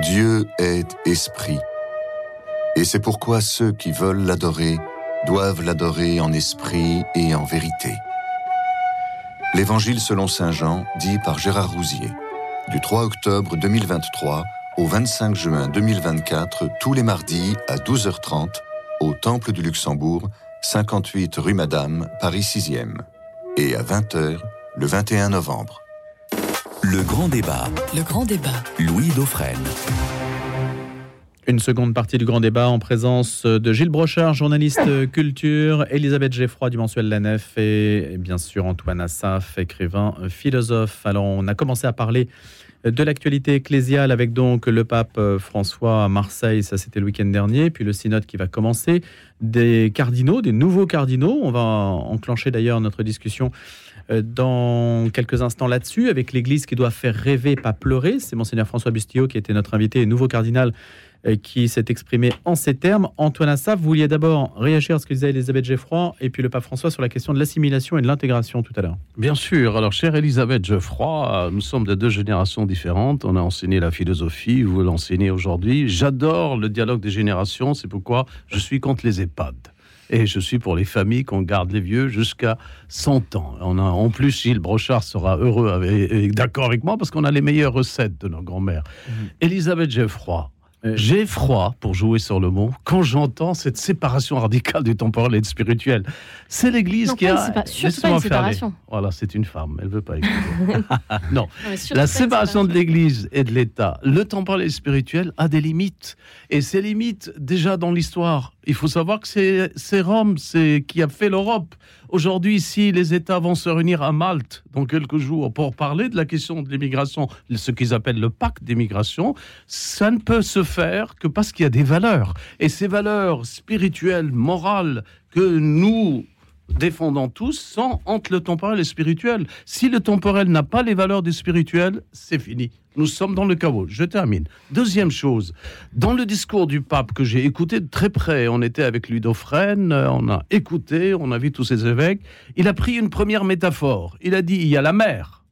Dieu est esprit. Et c'est pourquoi ceux qui veulent l'adorer doivent l'adorer en esprit et en vérité. L'Évangile selon Saint Jean, dit par Gérard Rousier, du 3 octobre 2023 au 25 juin 2024, tous les mardis à 12h30, au Temple du Luxembourg, 58 rue Madame, Paris 6e, et à 20h le 21 novembre. Le grand débat. Le grand débat. Louis Dauphren. Une seconde partie du grand débat en présence de Gilles Brochard, journaliste culture, Elisabeth Geffroy du mensuel La Nef et, bien sûr Antoine Assaf, écrivain philosophe. Alors on a commencé à parler de l'actualité ecclésiale avec donc le pape François à Marseille, ça c'était le week-end dernier, puis le synode qui va commencer, des cardinaux, des nouveaux cardinaux. On va enclencher d'ailleurs notre discussion euh, dans quelques instants là-dessus, avec l'Église qui doit faire rêver, pas pleurer. C'est monseigneur François Bustillo qui était notre invité, nouveau cardinal, euh, qui s'est exprimé en ces termes. Antoine Assaf, vous vouliez d'abord réagir à ce que disait Elisabeth Geoffroy et puis le pape François sur la question de l'assimilation et de l'intégration tout à l'heure. Bien sûr. Alors, chère Elisabeth Geoffroy, nous sommes de deux générations différentes. On a enseigné la philosophie, vous l'enseignez aujourd'hui. J'adore le dialogue des générations, c'est pourquoi je suis contre les EHPAD. Et je suis pour les familles qu'on garde les vieux jusqu'à 100 ans. On a, en plus, Gilles Brochard sera heureux et d'accord avec moi parce qu'on a les meilleures recettes de nos grands-mères. Mmh. Elisabeth Geoffroy, j'ai froid, pour jouer sur le mot, quand j'entends cette séparation radicale du temporel et du spirituel. C'est l'Église qui a. C'est pas, une séparation. Voilà, c'est une femme, elle veut pas écouter. non, la séparation de l'Église et de l'État, le temporel et le spirituel a des limites. Et ces limites, déjà dans l'histoire, il faut savoir que c'est Rome qui a fait l'Europe. Aujourd'hui, si les États vont se réunir à Malte dans quelques jours pour parler de la question de l'immigration, ce qu'ils appellent le pacte d'immigration, ça ne peut se faire que parce qu'il y a des valeurs. Et ces valeurs spirituelles, morales, que nous défendons tous sont entre le temporel et spirituel. Si le temporel n'a pas les valeurs du spirituel, c'est fini. Nous sommes dans le chaos. Je termine. Deuxième chose, dans le discours du pape que j'ai écouté de très près, on était avec Ludofrène, on a écouté, on a vu tous ces évêques, il a pris une première métaphore. Il a dit, il y a la mer,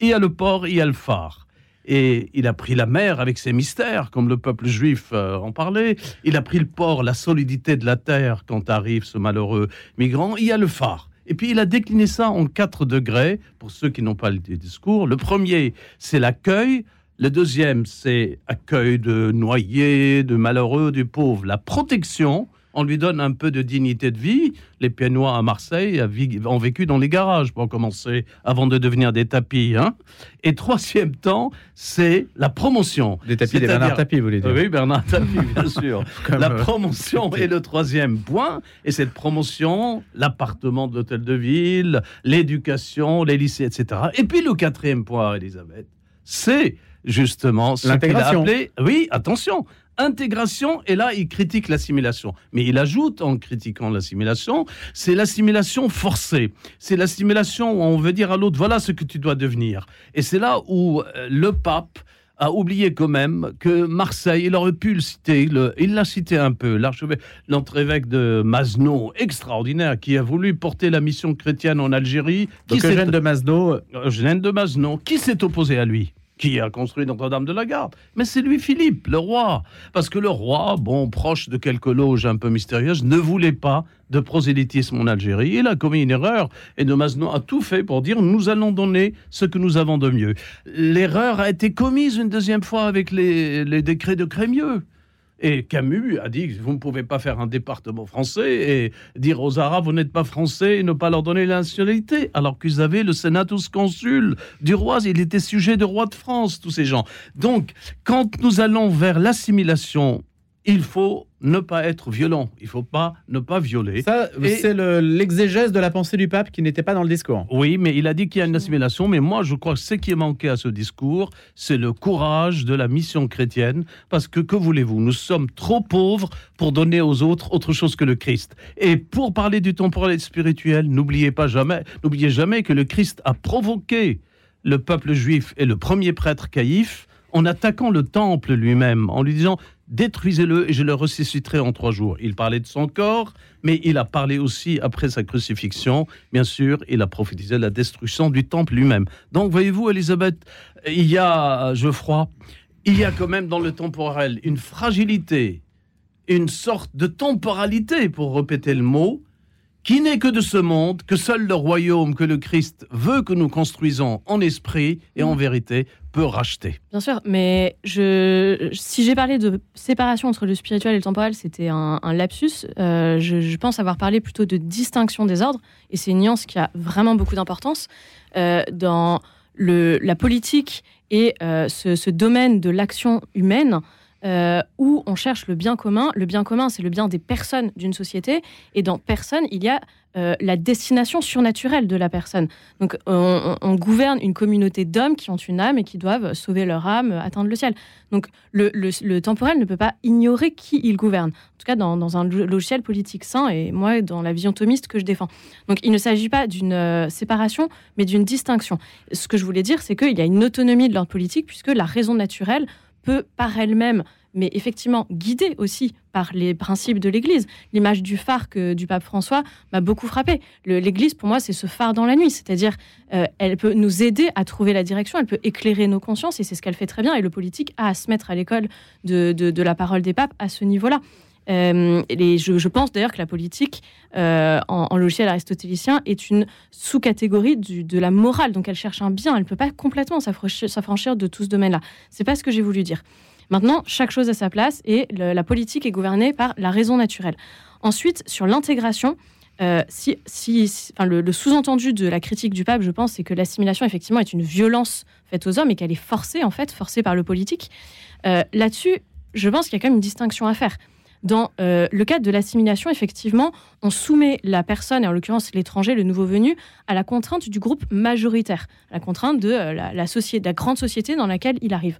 il y a le port, il y a le phare. Et il a pris la mer avec ses mystères, comme le peuple juif euh, en parlait. Il a pris le port, la solidité de la terre quand arrive ce malheureux migrant. Il y a le phare. Et puis il a décliné ça en quatre degrés, pour ceux qui n'ont pas le discours. Le premier, c'est l'accueil. Le deuxième, c'est accueil de noyés, de malheureux, du pauvre. La protection, on lui donne un peu de dignité de vie. Les Pieds-Noirs à Marseille ont vécu dans les garages pour commencer, avant de devenir des tapis. Hein. Et troisième temps, c'est la promotion. Des tapis, des Bernard Tapis, vous voulez dire Oui, Bernard Tapis, bien sûr. la euh, promotion est le troisième point. Et cette promotion, l'appartement de l'hôtel de ville, l'éducation, les lycées, etc. Et puis le quatrième point, Elisabeth, c'est justement ce qu'il a appelé, oui, attention, intégration, et là, il critique l'assimilation. Mais il ajoute, en critiquant l'assimilation, c'est l'assimilation forcée. C'est l'assimilation où on veut dire à l'autre, voilà ce que tu dois devenir. Et c'est là où euh, le pape a oublié quand même que Marseille, il aurait pu le citer, il l'a cité un peu, l'archevêque, l'entre-évêque de Masno, extraordinaire, qui a voulu porter la mission chrétienne en Algérie. Donc Eugène de Masno. Eugène de Masno, qui s'est opposé à lui? Qui a construit Notre-Dame de la Garde. Mais c'est lui Philippe, le roi. Parce que le roi, bon, proche de quelques loges un peu mystérieuses, ne voulait pas de prosélytisme en Algérie. Il a commis une erreur et de Masno a tout fait pour dire nous allons donner ce que nous avons de mieux. L'erreur a été commise une deuxième fois avec les, les décrets de Crémieux. Et Camus a dit vous ne pouvez pas faire un département français et dire aux Arabes vous n'êtes pas français et ne pas leur donner la nationalité. Alors qu'ils avaient le senatus consul du roi, il était sujet de roi de France, tous ces gens. Donc, quand nous allons vers l'assimilation, il faut ne pas être violent. Il faut pas ne pas violer. Ça, c'est l'exégèse de la pensée du pape qui n'était pas dans le discours. Oui, mais il a dit qu'il y a une assimilation. Mais moi, je crois que ce qui est manqué à ce discours, c'est le courage de la mission chrétienne. Parce que, que voulez-vous Nous sommes trop pauvres pour donner aux autres autre chose que le Christ. Et pour parler du temporel et spirituel, n'oubliez pas jamais, n'oubliez jamais que le Christ a provoqué le peuple juif et le premier prêtre Caïphe en attaquant le temple lui-même, en lui disant détruisez-le et je le ressusciterai en trois jours. Il parlait de son corps, mais il a parlé aussi après sa crucifixion. Bien sûr, il a prophétisé la destruction du temple lui-même. Donc, voyez-vous, Elisabeth, il y a, je crois, il y a quand même dans le temporel une fragilité, une sorte de temporalité, pour répéter le mot, qui n'est que de ce monde, que seul le royaume que le Christ veut que nous construisons en esprit et en mm. vérité peut racheter. Bien sûr, mais je, si j'ai parlé de séparation entre le spirituel et le temporel, c'était un, lapsus. Euh, je, pense avoir parlé plutôt de distinction des ordres, et c'est une nuance qui a vraiment beaucoup d'importance euh, dans le, la politique et euh, ce, ce, domaine de l'action humaine. Euh, où on cherche le bien commun. Le bien commun, c'est le bien des personnes d'une société. Et dans personne, il y a euh, la destination surnaturelle de la personne. Donc on, gouverne une communauté d'hommes qui ont une âme et qui doivent sauver leur âme, atteindre le ciel. Donc le, temporel ne peut pas ignorer qui il gouverne. En tout cas, dans, un lo- logiciel politique sain, et moi, dans la vision thomiste que je défends. Donc il ne s'agit pas d'une euh, séparation, mais d'une distinction. Ce que je voulais dire, c'est qu'il y a une autonomie de l'ordre politique, puisque la raison naturelle peut par elle-même, mais effectivement guidée aussi par les principes de l'Église. L'image du phare que, du pape François m'a beaucoup frappé. L'Église, pour moi, c'est ce phare dans la nuit, c'est-à-dire euh, elle peut nous aider à trouver la direction, elle peut éclairer nos consciences, et c'est ce qu'elle fait très bien. Et le politique a à se mettre à l'école de- de la parole des papes à ce niveau-là. Euh, je, pense d'ailleurs que la politique, euh, en, logiciel aristotélicien, est une sous-catégorie de la morale. Donc elle cherche un bien, elle ne peut pas complètement s'affranchir de tout ce domaine-là. C'est pas ce que j'ai voulu dire. Maintenant, chaque chose a sa place et la politique est gouvernée par la raison naturelle. Ensuite, sur l'intégration, euh, si, le, sous-entendu de la critique du pape, je pense, c'est que l'assimilation, effectivement, est une violence faite aux hommes et qu'elle est forcée, en fait, forcée par le politique. Là-dessus, je pense qu'il y a quand même une distinction à faire. Dans euh, le cadre de l'assimilation, effectivement, on soumet la personne, et en l'occurrence l'étranger, le nouveau venu, à la contrainte du groupe majoritaire, la contrainte de euh, la grande société dans laquelle il arrive.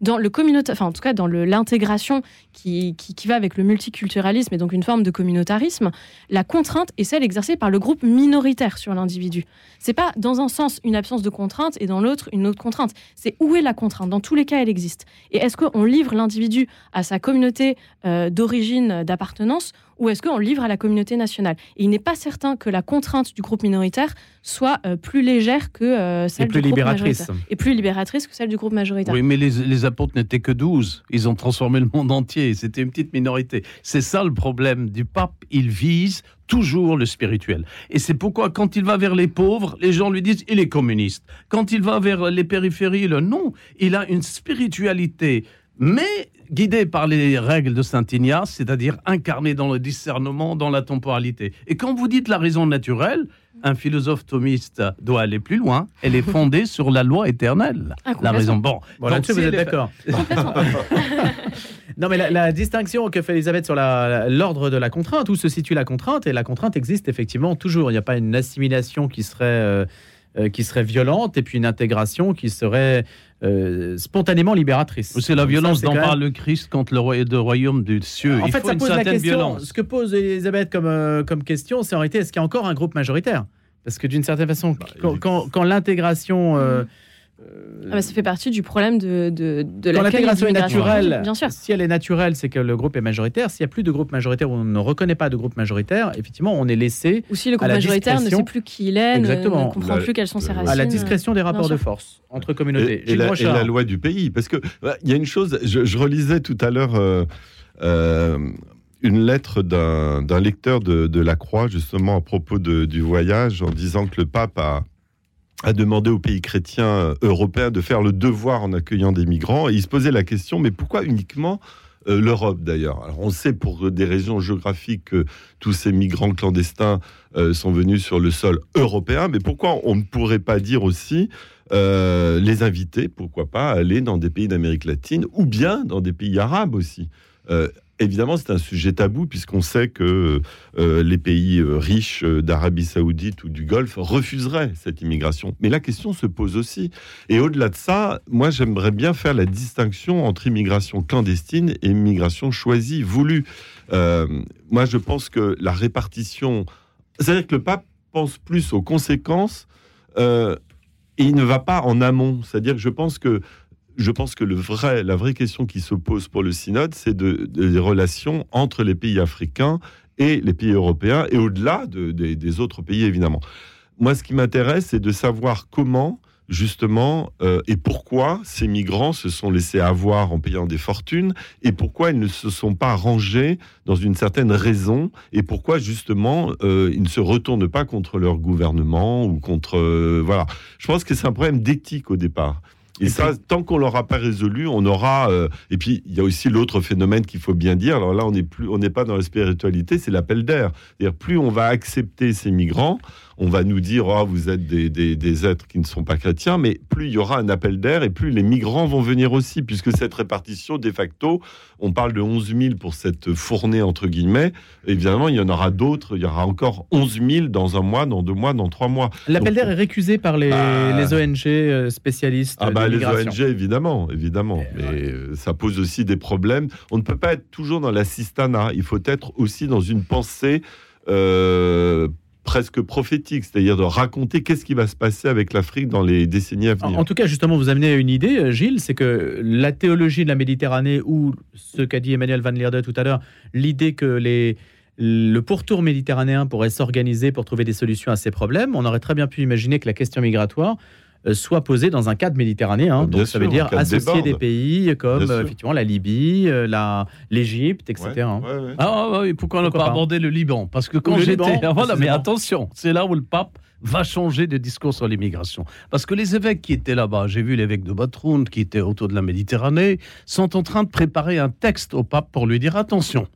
Dans le communauta- enfin en tout cas dans l'intégration qui, qui, qui va avec le multiculturalisme et donc une forme de communautarisme, la contrainte est celle exercée par le groupe minoritaire sur l'individu. C'est pas dans un sens une absence de contrainte et dans l'autre une autre contrainte. C'est où est la contrainte? Dans tous les cas, elle existe. Et est-ce qu'on livre l'individu à sa communauté euh, d'origine, d'appartenance, ou est-ce qu'on livre à la communauté nationale? Et il n'est pas certain que la contrainte du groupe minoritaire soit euh, plus légère que euh, celle plus du groupe majoritaire. Et plus libératrice que celle du groupe majoritaire. Oui, mais les, les apôtres n'étaient que 12. Ils ont transformé le monde entier. C'était une petite minorité. C'est ça le problème du pape. Il vise toujours le spirituel. Et c'est pourquoi, quand il va vers les pauvres, les gens lui disent il est communiste. Quand il va vers les périphéries, le non. Il a une spiritualité, mais guidée par les règles de Saint Ignace, c'est-à-dire incarnée dans le discernement, dans la temporalité. Et quand vous dites la raison naturelle, un philosophe thomiste doit aller plus loin. Elle est fondée sur la loi éternelle. Ah, la raison. Bon, Bon, là-dessus, si vous êtes d'accord. Non, mais la, la distinction que fait Elisabeth sur l'ordre de la contrainte, où se situe la contrainte, et la contrainte existe effectivement toujours. Il n'y a pas une assimilation qui serait, euh, euh, qui serait violente et puis une intégration qui serait euh, spontanément libératrice. C'est la violence dont parle le Christ contre le, royaume du cieux. En Il fait, faut ça une pose la question. violence. Ce que pose Elisabeth comme, euh, comme question, c'est en réalité est-ce qu'il y a encore un groupe majoritaire? Parce que d'une certaine façon, Bah, quand, quand- quand l'intégration. euh, Ah bah, ça fait partie du problème de, de, de quand l'intégration est naturelle, Bien sûr. si elle est naturelle, c'est que le groupe est majoritaire. S'il n'y a plus de groupe majoritaire ou on ne reconnaît pas de groupe majoritaire, effectivement, on est laissé Ou si le groupe majoritaire ne sait plus qui il est, ne- Exactement. ne, comprend La- plus quelles sont ses euh, racines. à la discrétion des rapports de force entre communautés. Et, la, et Brochard. la loi du pays. Parce que bah, il y a une chose, je, je relisais tout à l'heure euh, euh, une lettre d'un d'un lecteur de, de la Croix, justement à propos de- du voyage, en disant que le pape a, a demandé aux pays chrétiens européens de faire le devoir en accueillant des migrants. Et il se posait la question, mais pourquoi uniquement euh, l'Europe d'ailleurs? Alors on sait pour des raisons géographiques que tous ces migrants clandestins euh, sont venus sur le sol européen, mais pourquoi on ne pourrait pas dire aussi euh, les inviter, pourquoi pas, aller dans des pays d'Amérique latine ou bien dans des pays arabes aussi? Euh, Évidemment, c'est un sujet tabou puisqu'on sait que euh, les pays euh, riches euh, d'Arabie Saoudite ou du Golfe refuseraient cette immigration. Mais la question se pose aussi. Et au-delà de ça, moi, j'aimerais bien faire la distinction entre immigration clandestine et immigration choisie, voulue. Moi, je pense que la répartition, c'est-à-dire que le pape pense plus aux conséquences et il ne va pas en amont. C'est-à-dire que je pense que je pense que la vraie question qui se pose pour le synode, c'est de, de- des relations entre les pays africains et les pays européens, et au-delà de- des- des autres pays, évidemment. Moi, ce qui m'intéresse, c'est de savoir comment, justement, euh, et pourquoi ces migrants se sont laissés avoir en payant des fortunes, et pourquoi ils ne se sont pas rangés dans une certaine raison, et pourquoi, justement, euh, ils ne se retournent pas contre leur gouvernement ou contre... euh, voilà. Je pense que c'est un problème d'éthique au départ. Et, ça, tant qu'on l'aura pas résolu, on aura. euh, et puis, il y a aussi l'autre phénomène qu'il faut bien dire. Alors là, on n'est plus, on n'est pas dans la spiritualité, c'est l'appel d'air. C'est-à-dire, plus on va accepter ces migrants, on va nous dire oh, vous êtes des, des, des, êtres qui ne sont pas chrétiens, mais plus il y aura un appel d'air et plus les migrants vont venir aussi, puisque cette répartition, de facto, on parle de 11 000 pour cette fournée, entre guillemets. Évidemment, il y en aura d'autres. Il y aura encore 11 000 dans un mois, dans deux mois, dans trois mois. L'appel d'air est récusé par les, bah, les ONG euh, spécialistes. Ah bah, les ONG, évidemment, évidemment. Mais euh, ça pose aussi des problèmes. On ne peut pas être toujours dans l'assistanat. Il faut être aussi dans une pensée. Euh, presque prophétique, c'est-à-dire de raconter qu'est-ce qui va se passer avec l'Afrique dans les décennies à venir. En tout cas, justement, vous amenez à une idée, euh, Gilles, c'est que la théologie de la Méditerranée, ou ce qu'a dit Emmanuel Van Leerde tout à l'heure, l'idée que les, le pourtour méditerranéen pourrait s'organiser pour trouver des solutions à ces problèmes, on aurait très bien pu imaginer que la question migratoire soit posée dans un cadre méditerranéen. Hein. donc ça veut dire associer des pays comme euh, effectivement la Libye, euh, la l'Égypte, etc. Hein. Ah oui, pourquoi ne pas, aborder le Liban? Parce que quand j'étais, voilà, mais attention, c'est là où le pape va changer de discours sur l'immigration. Parce que les évêques qui étaient là-bas, j'ai vu l'évêque de Batroun qui était autour de la Méditerranée, sont en train de préparer un texte au pape pour lui dire attention.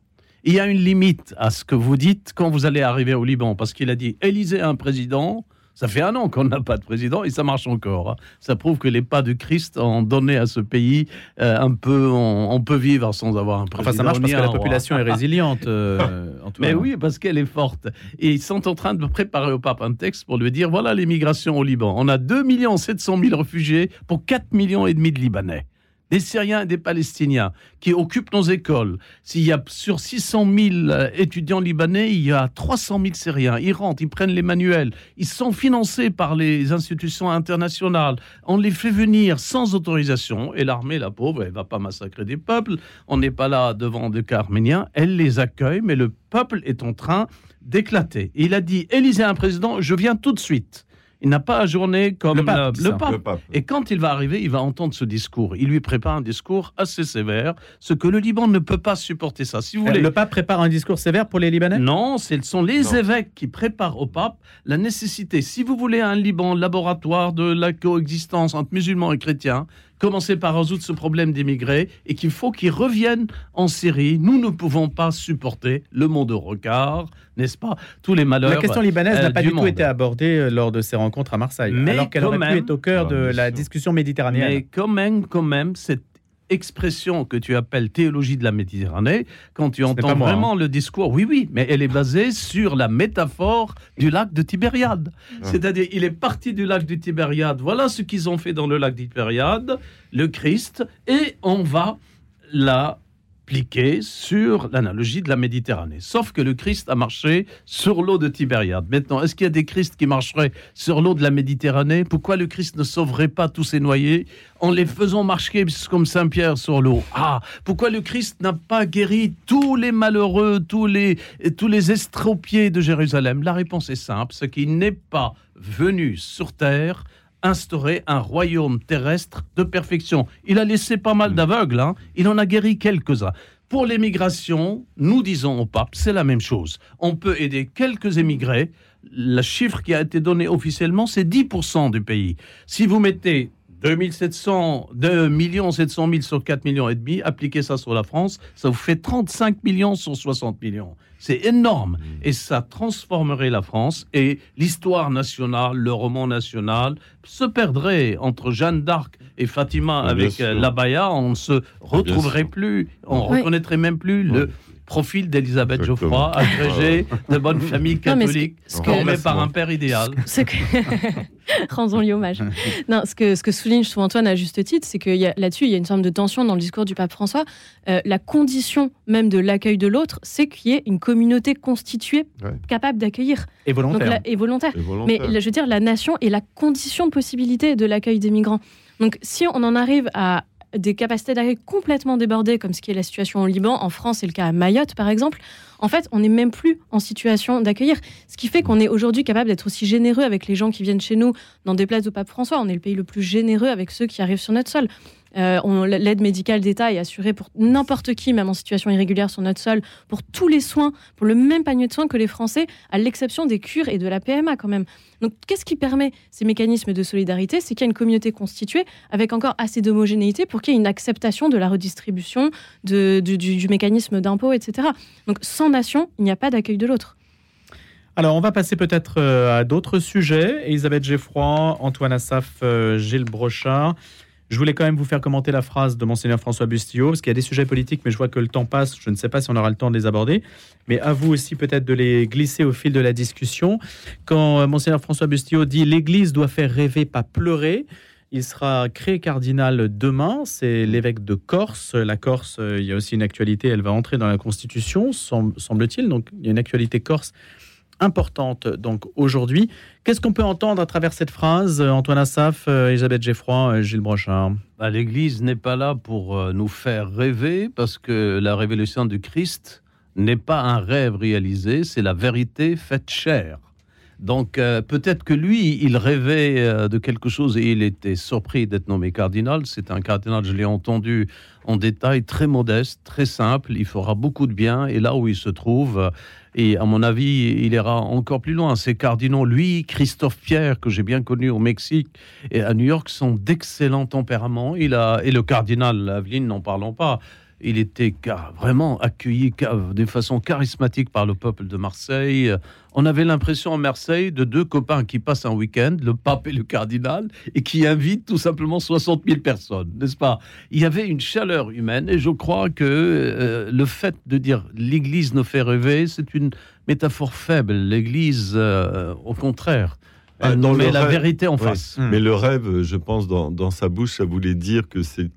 Il y a une limite à ce que vous dites quand vous allez arriver au Liban, parce qu'il a dit Élisée un président, ça fait un an qu'on n'a pas de président et ça marche encore. Hein. Ça prouve que les pas de Christ ont donné à ce pays euh, un peu. On, peut vivre sans avoir un président. Enfin, ça marche parce que la population est résiliente. Euh, Mais oui, parce qu'elle est forte. Et ils sont en train de préparer au pape un texte pour lui dire voilà l'immigration au Liban. On a 2 700 000 réfugiés pour 4 millions et demi de Libanais des Syriens et des Palestiniens qui occupent nos écoles. S'il y a sur 600 000 euh, étudiants libanais, il y a 300 000 Syriens. Ils rentrent, ils prennent les manuels. Ils sont financés par les institutions internationales. On les fait venir sans autorisation. Et l'armée, la pauvre, elle va pas massacrer des peuples. On n'est pas là devant des cas arméniens. Elle les accueille, mais le peuple est en train d'éclater. Il a dit, Élisée un président, je viens tout de suite. Il n'a pas ajourné comme le pape, Et quand il va arriver, il va entendre ce discours. Il lui prépare un discours assez sévère, ce que le Liban ne peut pas supporter ça. Si vous voulez. Le pape prépare un discours sévère pour les Libanais? Non, ce sont les évêques qui préparent au pape la nécessité. Si vous voulez un Liban laboratoire de la coexistence entre musulmans et chrétiens, commencer par résoudre ce problème d'immigrés et qu'il faut qu'ils reviennent en Syrie. Nous ne pouvons pas supporter le monde au regard, n'est-ce pas? Tous les malheurs. La question libanaise n'a euh, pas du, tout été abordée euh, lors de ces rencontres à Marseille, mais alors qu'elle aurait pu être au cœur de la discussion méditerranéenne. Mais quand même, quand même, cette expression que tu appelles théologie de la Méditerranée, quand tu entends vraiment hein. le discours, oui, oui, mais elle est basée sur la métaphore du lac de Tibériade. C'est-à-dire, il est parti du lac de Tibériade, voilà ce qu'ils ont fait dans le lac de Tibériade, le Christ, et on va sur l'analogie de la Méditerranée. Sauf que le Christ a marché sur l'eau de Tibériade. Maintenant, est-ce qu'il y a des Christ qui marcheraient sur l'eau de la Méditerranée? Pourquoi le Christ ne sauverait pas tous ces noyés en les faisant marcher comme Saint-Pierre sur l'eau? Ah, pourquoi le Christ n'a pas guéri tous les malheureux, tous les, tous les estropiés de Jérusalem? La réponse est simple, c'est qu'il n'est pas venu sur terre instaurer un royaume terrestre de perfection. Il a laissé pas mal mm. d'aveugles, hein. il en a guéri quelques-uns. Pour l'émigration, nous disons au pape, c'est la même chose. On peut aider quelques émigrés. Le chiffre qui a été donné officiellement, c'est 10% du pays. Si vous mettez 2700, 2 millions 700 000 sur 4 millions et demi, appliquez ça sur la France, ça vous fait 35 millions sur 60 millions. C'est énorme. Mmh. Et ça transformerait la France et l'histoire nationale, le roman national se perdrait entre Jeanne d'Arc et Fatima avec euh, l'abaya. On ne se retrouverait plus, on ne reconnaîtrait même plus le profil d'Elisabeth Geoffroy, agrégée de bonne famille catholique, formée par un père idéal. Ce que... Rendons-lui hommage. non, ce que, ce que souligne Antoine à juste titre, c'est que là-dessus, il y a une forme de tension dans le discours du pape François. Euh, la condition même de l'accueil de l'autre, c'est qu'il y ait une communauté constituée capable d'accueillir. Et volontaire. et volontaire. Mais je veux dire, la nation est la condition de possibilité de l'accueil des migrants. Donc si on en arrive à des capacités d'accueil complètement débordées, comme ce qui est la situation au Liban, en France, c'est le cas à Mayotte, par exemple, en fait, on n'est même plus en situation d'accueillir. Ce qui fait qu'on est aujourd'hui capable d'être aussi généreux avec les gens qui viennent chez nous dans des places au Pape François. On est le pays le plus généreux avec ceux qui arrivent sur notre sol. Euh, L'aide médicale d'État est assurée pour n'importe qui, même en situation irrégulière sur notre sol, pour tous les soins, pour le même panier de soins que les Français, à l'exception des cures et de la PMA quand même. Donc qu'est-ce qui permet ces mécanismes de solidarité? C'est qu'il y a une communauté constituée avec encore assez d'homogénéité pour qu'il y ait une acceptation de la redistribution, du, du mécanisme d'impôt, etc. Donc sans nation, il n'y a pas d'accueil de l'autre. Alors, on va passer peut-être euh, à d'autres sujets. Elisabeth Geffroy, Antoine Assaf, euh, Gilles Brochard. Je voulais quand même vous faire commenter la phrase de Monseigneur François Bustillo, parce qu'il y a des sujets politiques, mais je vois que le temps passe. Je ne sais pas si on aura le temps de les aborder. Mais à vous aussi peut-être de les glisser au fil de la discussion. Quand euh, Monseigneur François Bustillo dit L'Église doit faire rêver, pas pleurer. Il sera créé cardinal demain. C'est l'évêque de Corse. La Corse, euh, il y a aussi une actualité. Elle va entrer dans la Constitution, sem- semble-t-il. Donc, il y a une actualité corse importante donc aujourd'hui. Qu'est-ce qu'on peut entendre à travers cette phrase, euh, Antoine Assaf, euh, Elisabeth Geffroy, euh, Gilles Brochard? Bah, L'Église n'est pas là pour nous faire rêver, parce que la révélation du Christ n'est pas un rêve réalisé, c'est la vérité faite chair. Donc peut-être que lui, il rêvait de quelque chose et il était surpris d'être nommé cardinal. C'est un cardinal, je l'ai entendu en détail, très modeste, très simple. Il fera beaucoup de bien et là où il se trouve, et à mon avis, il ira encore plus loin. Ces cardinaux, lui, Christophe Pierre, que j'ai bien connu au Mexique et à New York, sont d'excellents tempéraments. Il a, et le cardinal Aveline, n'en parlons pas. Il était vraiment accueilli de façon charismatique par le peuple de Marseille. On avait l'impression à Marseille de deux copains qui passent un week-end, le pape et le cardinal, et qui invitent tout simplement 60 000 personnes, n'est-ce pas? Il y avait une chaleur humaine, et je crois que euh, le fait de dire l'Église nous fait rêver, c'est une métaphore faible. L'Église, euh, au contraire, Dans met le la rêve- vérité en face. Mais le rêve, je pense, dans, dans sa bouche, ça voulait dire que c'est-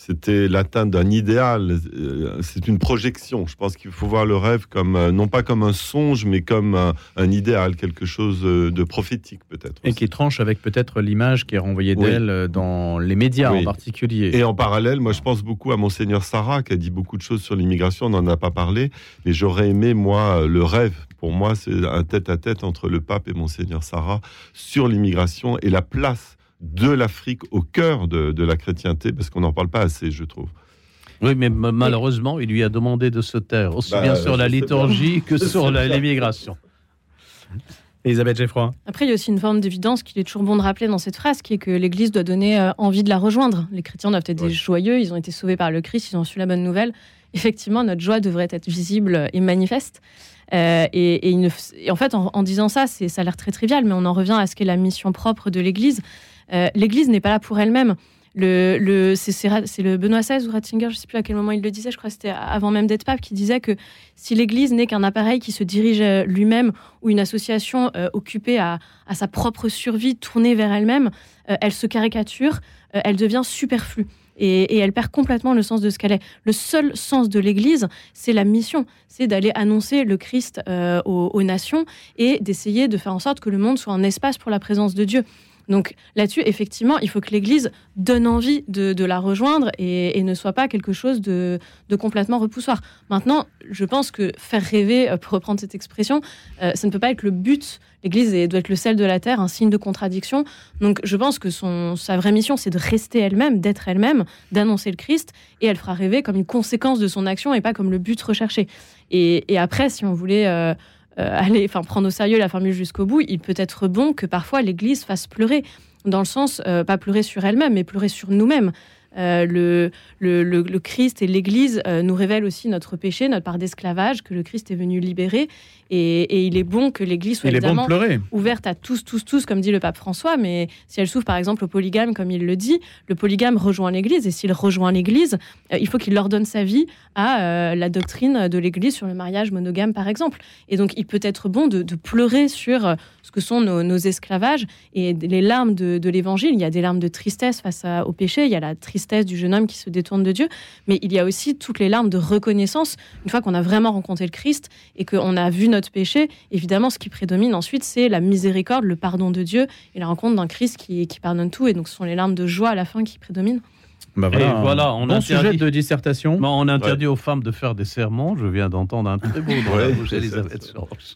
c'était l'atteinte d'un idéal. Euh, C'est une projection. Je pense qu'il faut voir le rêve comme, euh, non pas comme un songe, mais comme un, un idéal, quelque chose euh, de prophétique peut-être. Et qui tranche avec peut-être l'image qui est renvoyée Oui. d'elle dans les médias Oui. en particulier. Et en parallèle, moi, je pense beaucoup à Monseigneur Sarah, qui a dit beaucoup de choses sur l'immigration. On n'en a pas parlé, mais j'aurais aimé, moi, le rêve. Pour moi, c'est un tête-à-tête entre le pape et Monseigneur Sarah sur l'immigration et la place de l'Afrique au cœur de, de la chrétienté, parce qu'on n'en parle pas assez, je trouve. Oui, mais ma- malheureusement, il lui a demandé de se taire, aussi Bah, bien sur la liturgie bien. que sur l'immigration. Elisabeth Geffroy. Après, il y a aussi une forme d'évidence qu'il est toujours bon de rappeler dans cette phrase, qui est que l'Église doit donner euh, envie de la rejoindre. Les chrétiens doivent être des joyeux, ils ont été sauvés par le Christ, ils ont su la bonne nouvelle. Effectivement, notre joie devrait être visible et manifeste. Euh, et, en fait, en, en disant ça, c'est, ça a l'air très trivial, mais on en revient à ce qu'est la mission propre de l'Église. Euh, L'Église n'est pas là pour elle-même. Le, le, c'est, le Benoît XVI ou Ratzinger, je ne sais plus à quel moment il le disait, je crois que c'était avant même d'être pape, qui disait que si l'Église n'est qu'un appareil qui se dirige euh, lui-même ou une association euh, occupée à, sa propre survie, tournée vers elle-même, elle se caricature, elle devient superflue. Et, elle perd complètement le sens de ce qu'elle est. Le seul sens de l'Église, c'est la mission, c'est d'aller annoncer le Christ aux nations et d'essayer de faire en sorte que le monde soit un espace pour la présence de Dieu. Donc là-dessus, effectivement, il faut que l'Église donne envie de, la rejoindre et, ne soit pas quelque chose de, complètement repoussoir. Maintenant, je pense que faire rêver, euh, pour reprendre cette expression, euh, ça ne peut pas être le but. L'Église doit être le sel de la terre, un signe de contradiction. Donc je pense que sa vraie mission, c'est de rester elle-même, d'être elle-même, d'annoncer le Christ, et elle fera rêver comme une conséquence de son action et pas comme le but recherché. Et, après, si on voulait euh, aller, enfin prendre au sérieux la formule jusqu'au bout, il peut être bon que parfois l'Église fasse pleurer, dans le sens euh, pas pleurer sur elle-même, mais pleurer sur nous-mêmes. Euh, le, le, le- le Christ et l'Église euh, nous révèlent aussi notre péché, notre part d'esclavage, que le Christ est venu libérer. Et, et il est bon que l'Église soit bon évidemment ouverte à tous, tous, tous, comme dit le pape François. Mais si elle s'ouvre par exemple au polygame, comme il le dit, le polygame rejoint l'Église. Et s'il rejoint l'Église, euh, il faut qu'il ordonne sa vie à la doctrine de l'Église sur le mariage monogame, par exemple. Et donc, il peut être bon de, de pleurer sur ce que sont nos, nos esclavages et les larmes de, de l'Évangile. Il y a des larmes de tristesse face à- au péché, il y a la tristesse du jeune homme qui se détourne de Dieu, mais il y a aussi toutes les larmes de reconnaissance une fois qu'on a vraiment rencontré le Christ et qu'on a vu notre péché. Évidemment, ce qui prédomine ensuite, c'est la miséricorde, le pardon de Dieu et la rencontre d'un Christ qui, qui pardonne tout. Et donc, ce sont les larmes de joie à la fin qui prédominent. Bah Et voilà, on bon interdit- sujet de dissertation. Bon, on interdit aux femmes de faire des serments. Je viens d'entendre un très beau dans la Ouais.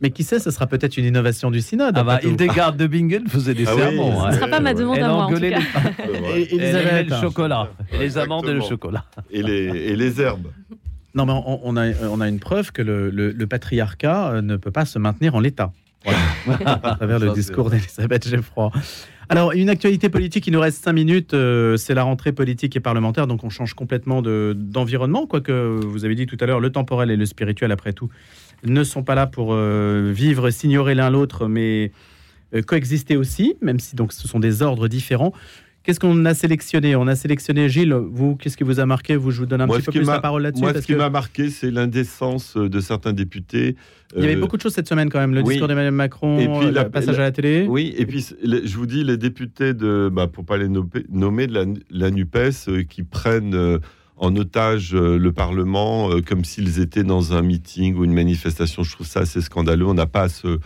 Mais qui sait, ce sera peut-être une innovation du synode. Ah bah. Hildegard de Bingen faisait des Ah oui, sermons. ce hein. sera pas ma demande Elle à moi, en tout cas. les. Et- le chocolat, et les amandes et le chocolat. Et les, et les herbes. Non, mais on, on a, on a une preuve que le, le- le patriarcat euh, ne peut pas se maintenir en l'état. Voilà. à travers le discours d'Elisabeth Geffroy. Alors, une actualité politique, il nous reste cinq minutes. euh, c'est la rentrée politique et parlementaire, donc on change complètement de- d'environnement. Quoique, vous avez dit tout à l'heure, le temporel et le spirituel, après tout, ne sont pas là pour euh, vivre, s'ignorer l'un l'autre, mais euh, coexister aussi, même si donc ce sont des ordres différents. Qu'est-ce qu'on a sélectionné? On a sélectionné Gilles. Vous, qu'est-ce qui vous a marqué? Vous, je vous donne un Moi, petit peu plus la parole là-dessus. Moi, ce qui que m'a marqué, c'est l'indécence de certains députés. Il y avait Euh, beaucoup de choses cette semaine quand même. Le oui. discours d'Emmanuel Macron, Et puis le la- passage la- à la télé. Oui, et puis je vous dis, les députés de, bah, pour pas les nommer, nommer de la, la NUPES, euh, qui prennent euh, en otage euh, le Parlement euh, comme s'ils étaient dans un meeting ou une manifestation, je trouve ça assez scandaleux. On n'a pas à se...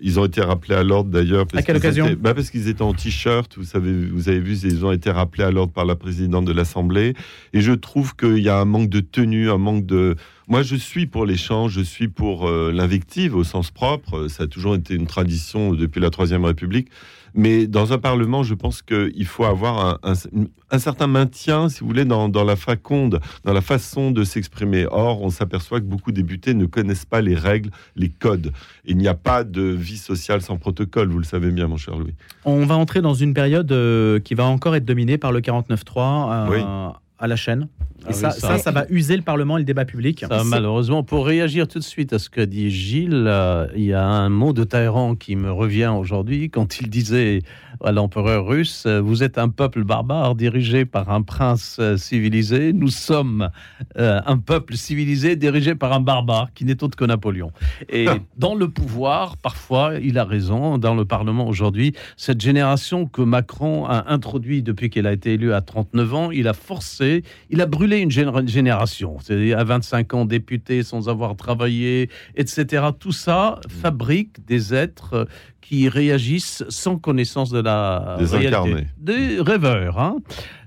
Ils ont été rappelés à l'ordre d'ailleurs. À quelle occasion étaient- bah, Parce qu'ils étaient en t-shirt, vous, savez, vous avez vu, ils ont été rappelés à l'ordre par la présidente de l'Assemblée. Et je trouve qu'il y a un manque de tenue, un manque de... Moi, je suis pour l'échange, je suis pour euh, l'invective au sens propre. Ça a toujours été une tradition depuis la Troisième République. Mais dans un Parlement, je pense qu'il faut avoir un, un- un certain maintien, si vous voulez, dans, dans la faconde, dans la façon de s'exprimer. Or, on s'aperçoit que beaucoup de députés ne connaissent pas les règles, les codes. Il n'y a pas de vie sociale sans protocole, vous le savez bien, mon cher Louis. On va entrer dans une période euh, qui va encore être dominée par le 49.3 euh, Oui. À la chaîne. Et Ah oui, ça, ça- ça, ça va user le Parlement et le débat public. Ça, malheureusement, pour réagir tout de suite à ce que dit Gilles, euh, il y a un mot de Talleyrand qui me revient aujourd'hui quand il disait à l'empereur russe Vous êtes un peuple barbare dirigé par un prince euh, civilisé. Nous sommes euh, un peuple civilisé dirigé par un barbare qui n'est autre que Napoléon. Et dans le pouvoir, parfois, il a raison. Dans le Parlement aujourd'hui, cette génération que Macron a introduit depuis qu'il a été élu à 39 ans, il a forcé, il a brûlé une géné- génération. C'est-à-dire à 25 ans député sans avoir travaillé, etc. Tout ça fabrique des êtres qui réagissent sans connaissance de la Des réalité. incarnés. Des rêveurs. Hein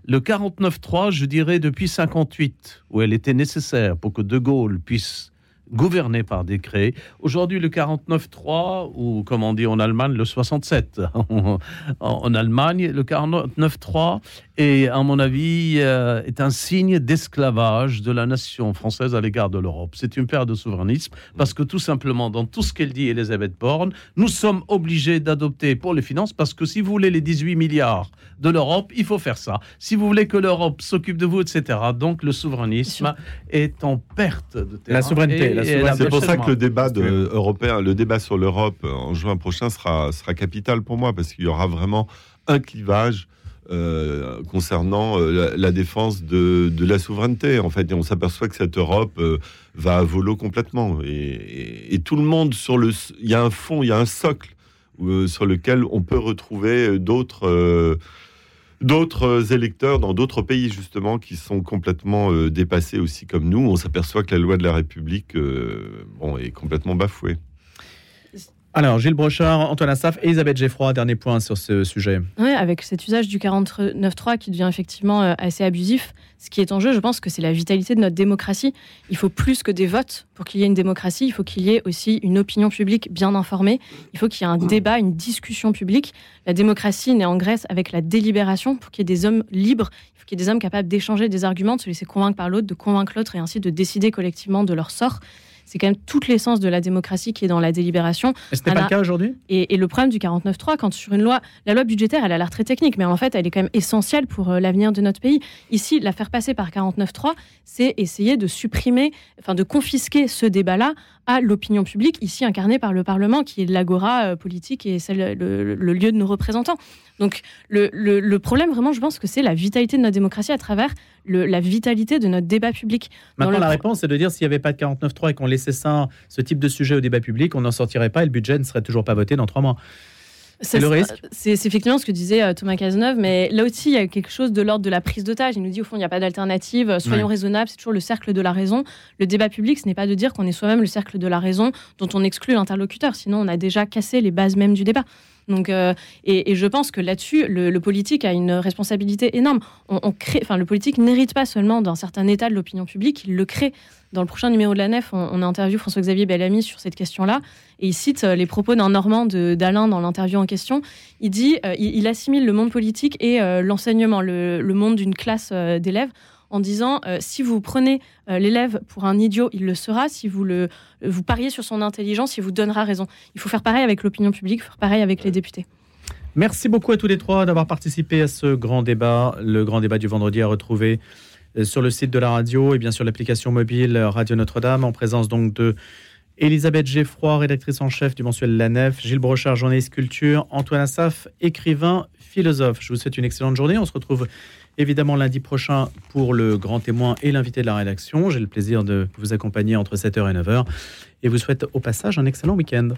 le 49-3, je dirais depuis 58, où elle était nécessaire pour que De Gaulle puisse gouverner par décret. Aujourd'hui, le 49-3, ou comme on dit en Allemagne, le 67. en, en Allemagne, le 49-3 est, à mon avis, euh, est un signe d'esclavage de la nation française à l'égard de l'Europe. C'est une perte de souverainisme parce que tout simplement, dans tout ce qu'elle dit Elisabeth Borne, nous sommes obligés d'adopter pour les finances parce que si vous voulez les 18 milliards de l'Europe, il faut faire ça. Si vous voulez que l'Europe s'occupe de vous, etc. Donc le souverainisme est en perte de terrain. La souveraineté, C'est pour ça que le débat de, européen, le débat sur l'Europe euh, en juin prochain sera, sera capital pour moi parce qu'il y aura vraiment un clivage euh, concernant euh, la, la défense de, de la souveraineté. En fait, et on s'aperçoit que cette Europe euh, va à volo complètement. Et, et- et tout le monde sur le, il y a un fond, il y a un socle euh, sur lequel on peut retrouver euh, d'autres. D'autres électeurs dans d'autres pays, justement, qui sont complètement euh, dépassés aussi comme nous. On s'aperçoit que la loi de la République euh, bon, est complètement bafouée. Alors, Gilles Brochard, Antoine Assaf et Elisabeth Geffroy, dernier point sur ce sujet. Ouais, avec cet usage du 49.3 qui devient effectivement euh, assez abusif, ce qui est en jeu, je pense que c'est la vitalité de notre démocratie. Il faut plus que des votes pour qu'il y ait une démocratie, il faut qu'il y ait aussi une opinion publique bien informée, il faut qu'il y ait un débat, une discussion publique. La démocratie naît en Grèce avec la délibération pour qu'il y ait des hommes libres, il faut qu'il y ait des hommes capables d'échanger des arguments, de se laisser convaincre par l'autre, de convaincre l'autre et ainsi de décider collectivement de leur sort. C'est quand même toute l'essence de la démocratie qui est dans la délibération. Et ce n'est pas le cas aujourd'hui? Et, et le problème du 49.3, quand sur une loi, la loi budgétaire, elle a l'air très technique, mais en fait, elle est quand même essentielle pour euh, l'avenir de notre pays. Ici, la faire passer par 49.3, c'est essayer de supprimer, enfin de confisquer ce débat-là à l'opinion publique, ici incarnée par le Parlement, qui est l'agora euh, politique et celle, le, le lieu de nos représentants. Donc le, le- le problème, vraiment, je pense que c'est la vitalité de notre démocratie à travers le- la vitalité de notre débat public. Dans Maintenant, le- la réponse, c'est de dire s'il n'y avait pas de 49.3 et qu'on laissait ça, ce type de sujet au débat public, on n'en sortirait pas et le budget ne serait toujours pas voté dans trois mois. C'est le risque. C'est effectivement ce que disait euh, Thomas Cazeneuve, mais là aussi, il y a quelque chose de l'ordre de la prise d'otage. Il nous dit, au fond, il n'y a pas d'alternative, euh, soyons Ouais. raisonnables, c'est toujours le cercle de la raison. Le débat public, ce n'est pas de dire qu'on est soi-même le cercle de la raison dont on exclut l'interlocuteur, sinon on a déjà cassé les bases même du débat. Donc, euh, et, je pense que là-dessus, le, politique a une responsabilité énorme. On, crée, enfin, le politique n'hérite pas seulement d'un certain état de l'opinion publique, il le crée. Dans le prochain numéro de la Nef, on, a interviewé François-Xavier Bellamy sur cette question-là, et il cite euh, les propos d'un Normand d'Alain dans l'interview en question. Il dit, euh, il, il assimile le monde politique et l'enseignement, le, monde d'une classe d'élèves, en disant euh, si vous prenez euh, l'élève pour un idiot, il le sera. Si vous le, vous pariez sur son intelligence, il vous donnera raison. Il faut faire pareil avec l'opinion publique, faire pareil avec les députés. Merci beaucoup à tous les trois d'avoir participé à ce grand débat. Le grand débat du vendredi à retrouver euh, sur le site de la radio et bien sûr l'application mobile Radio Notre-Dame en présence donc de Elisabeth Geffroy, rédactrice en chef du mensuel La Nef, Gilles Brochard, journaliste culture, Antoine Assaf, écrivain, philosophe. Je vous souhaite une excellente journée. On se retrouve évidemment lundi prochain pour le grand témoin et l'invité de la rédaction. J'ai le plaisir de vous accompagner entre 7h et 9h et vous souhaite au passage un excellent week-end.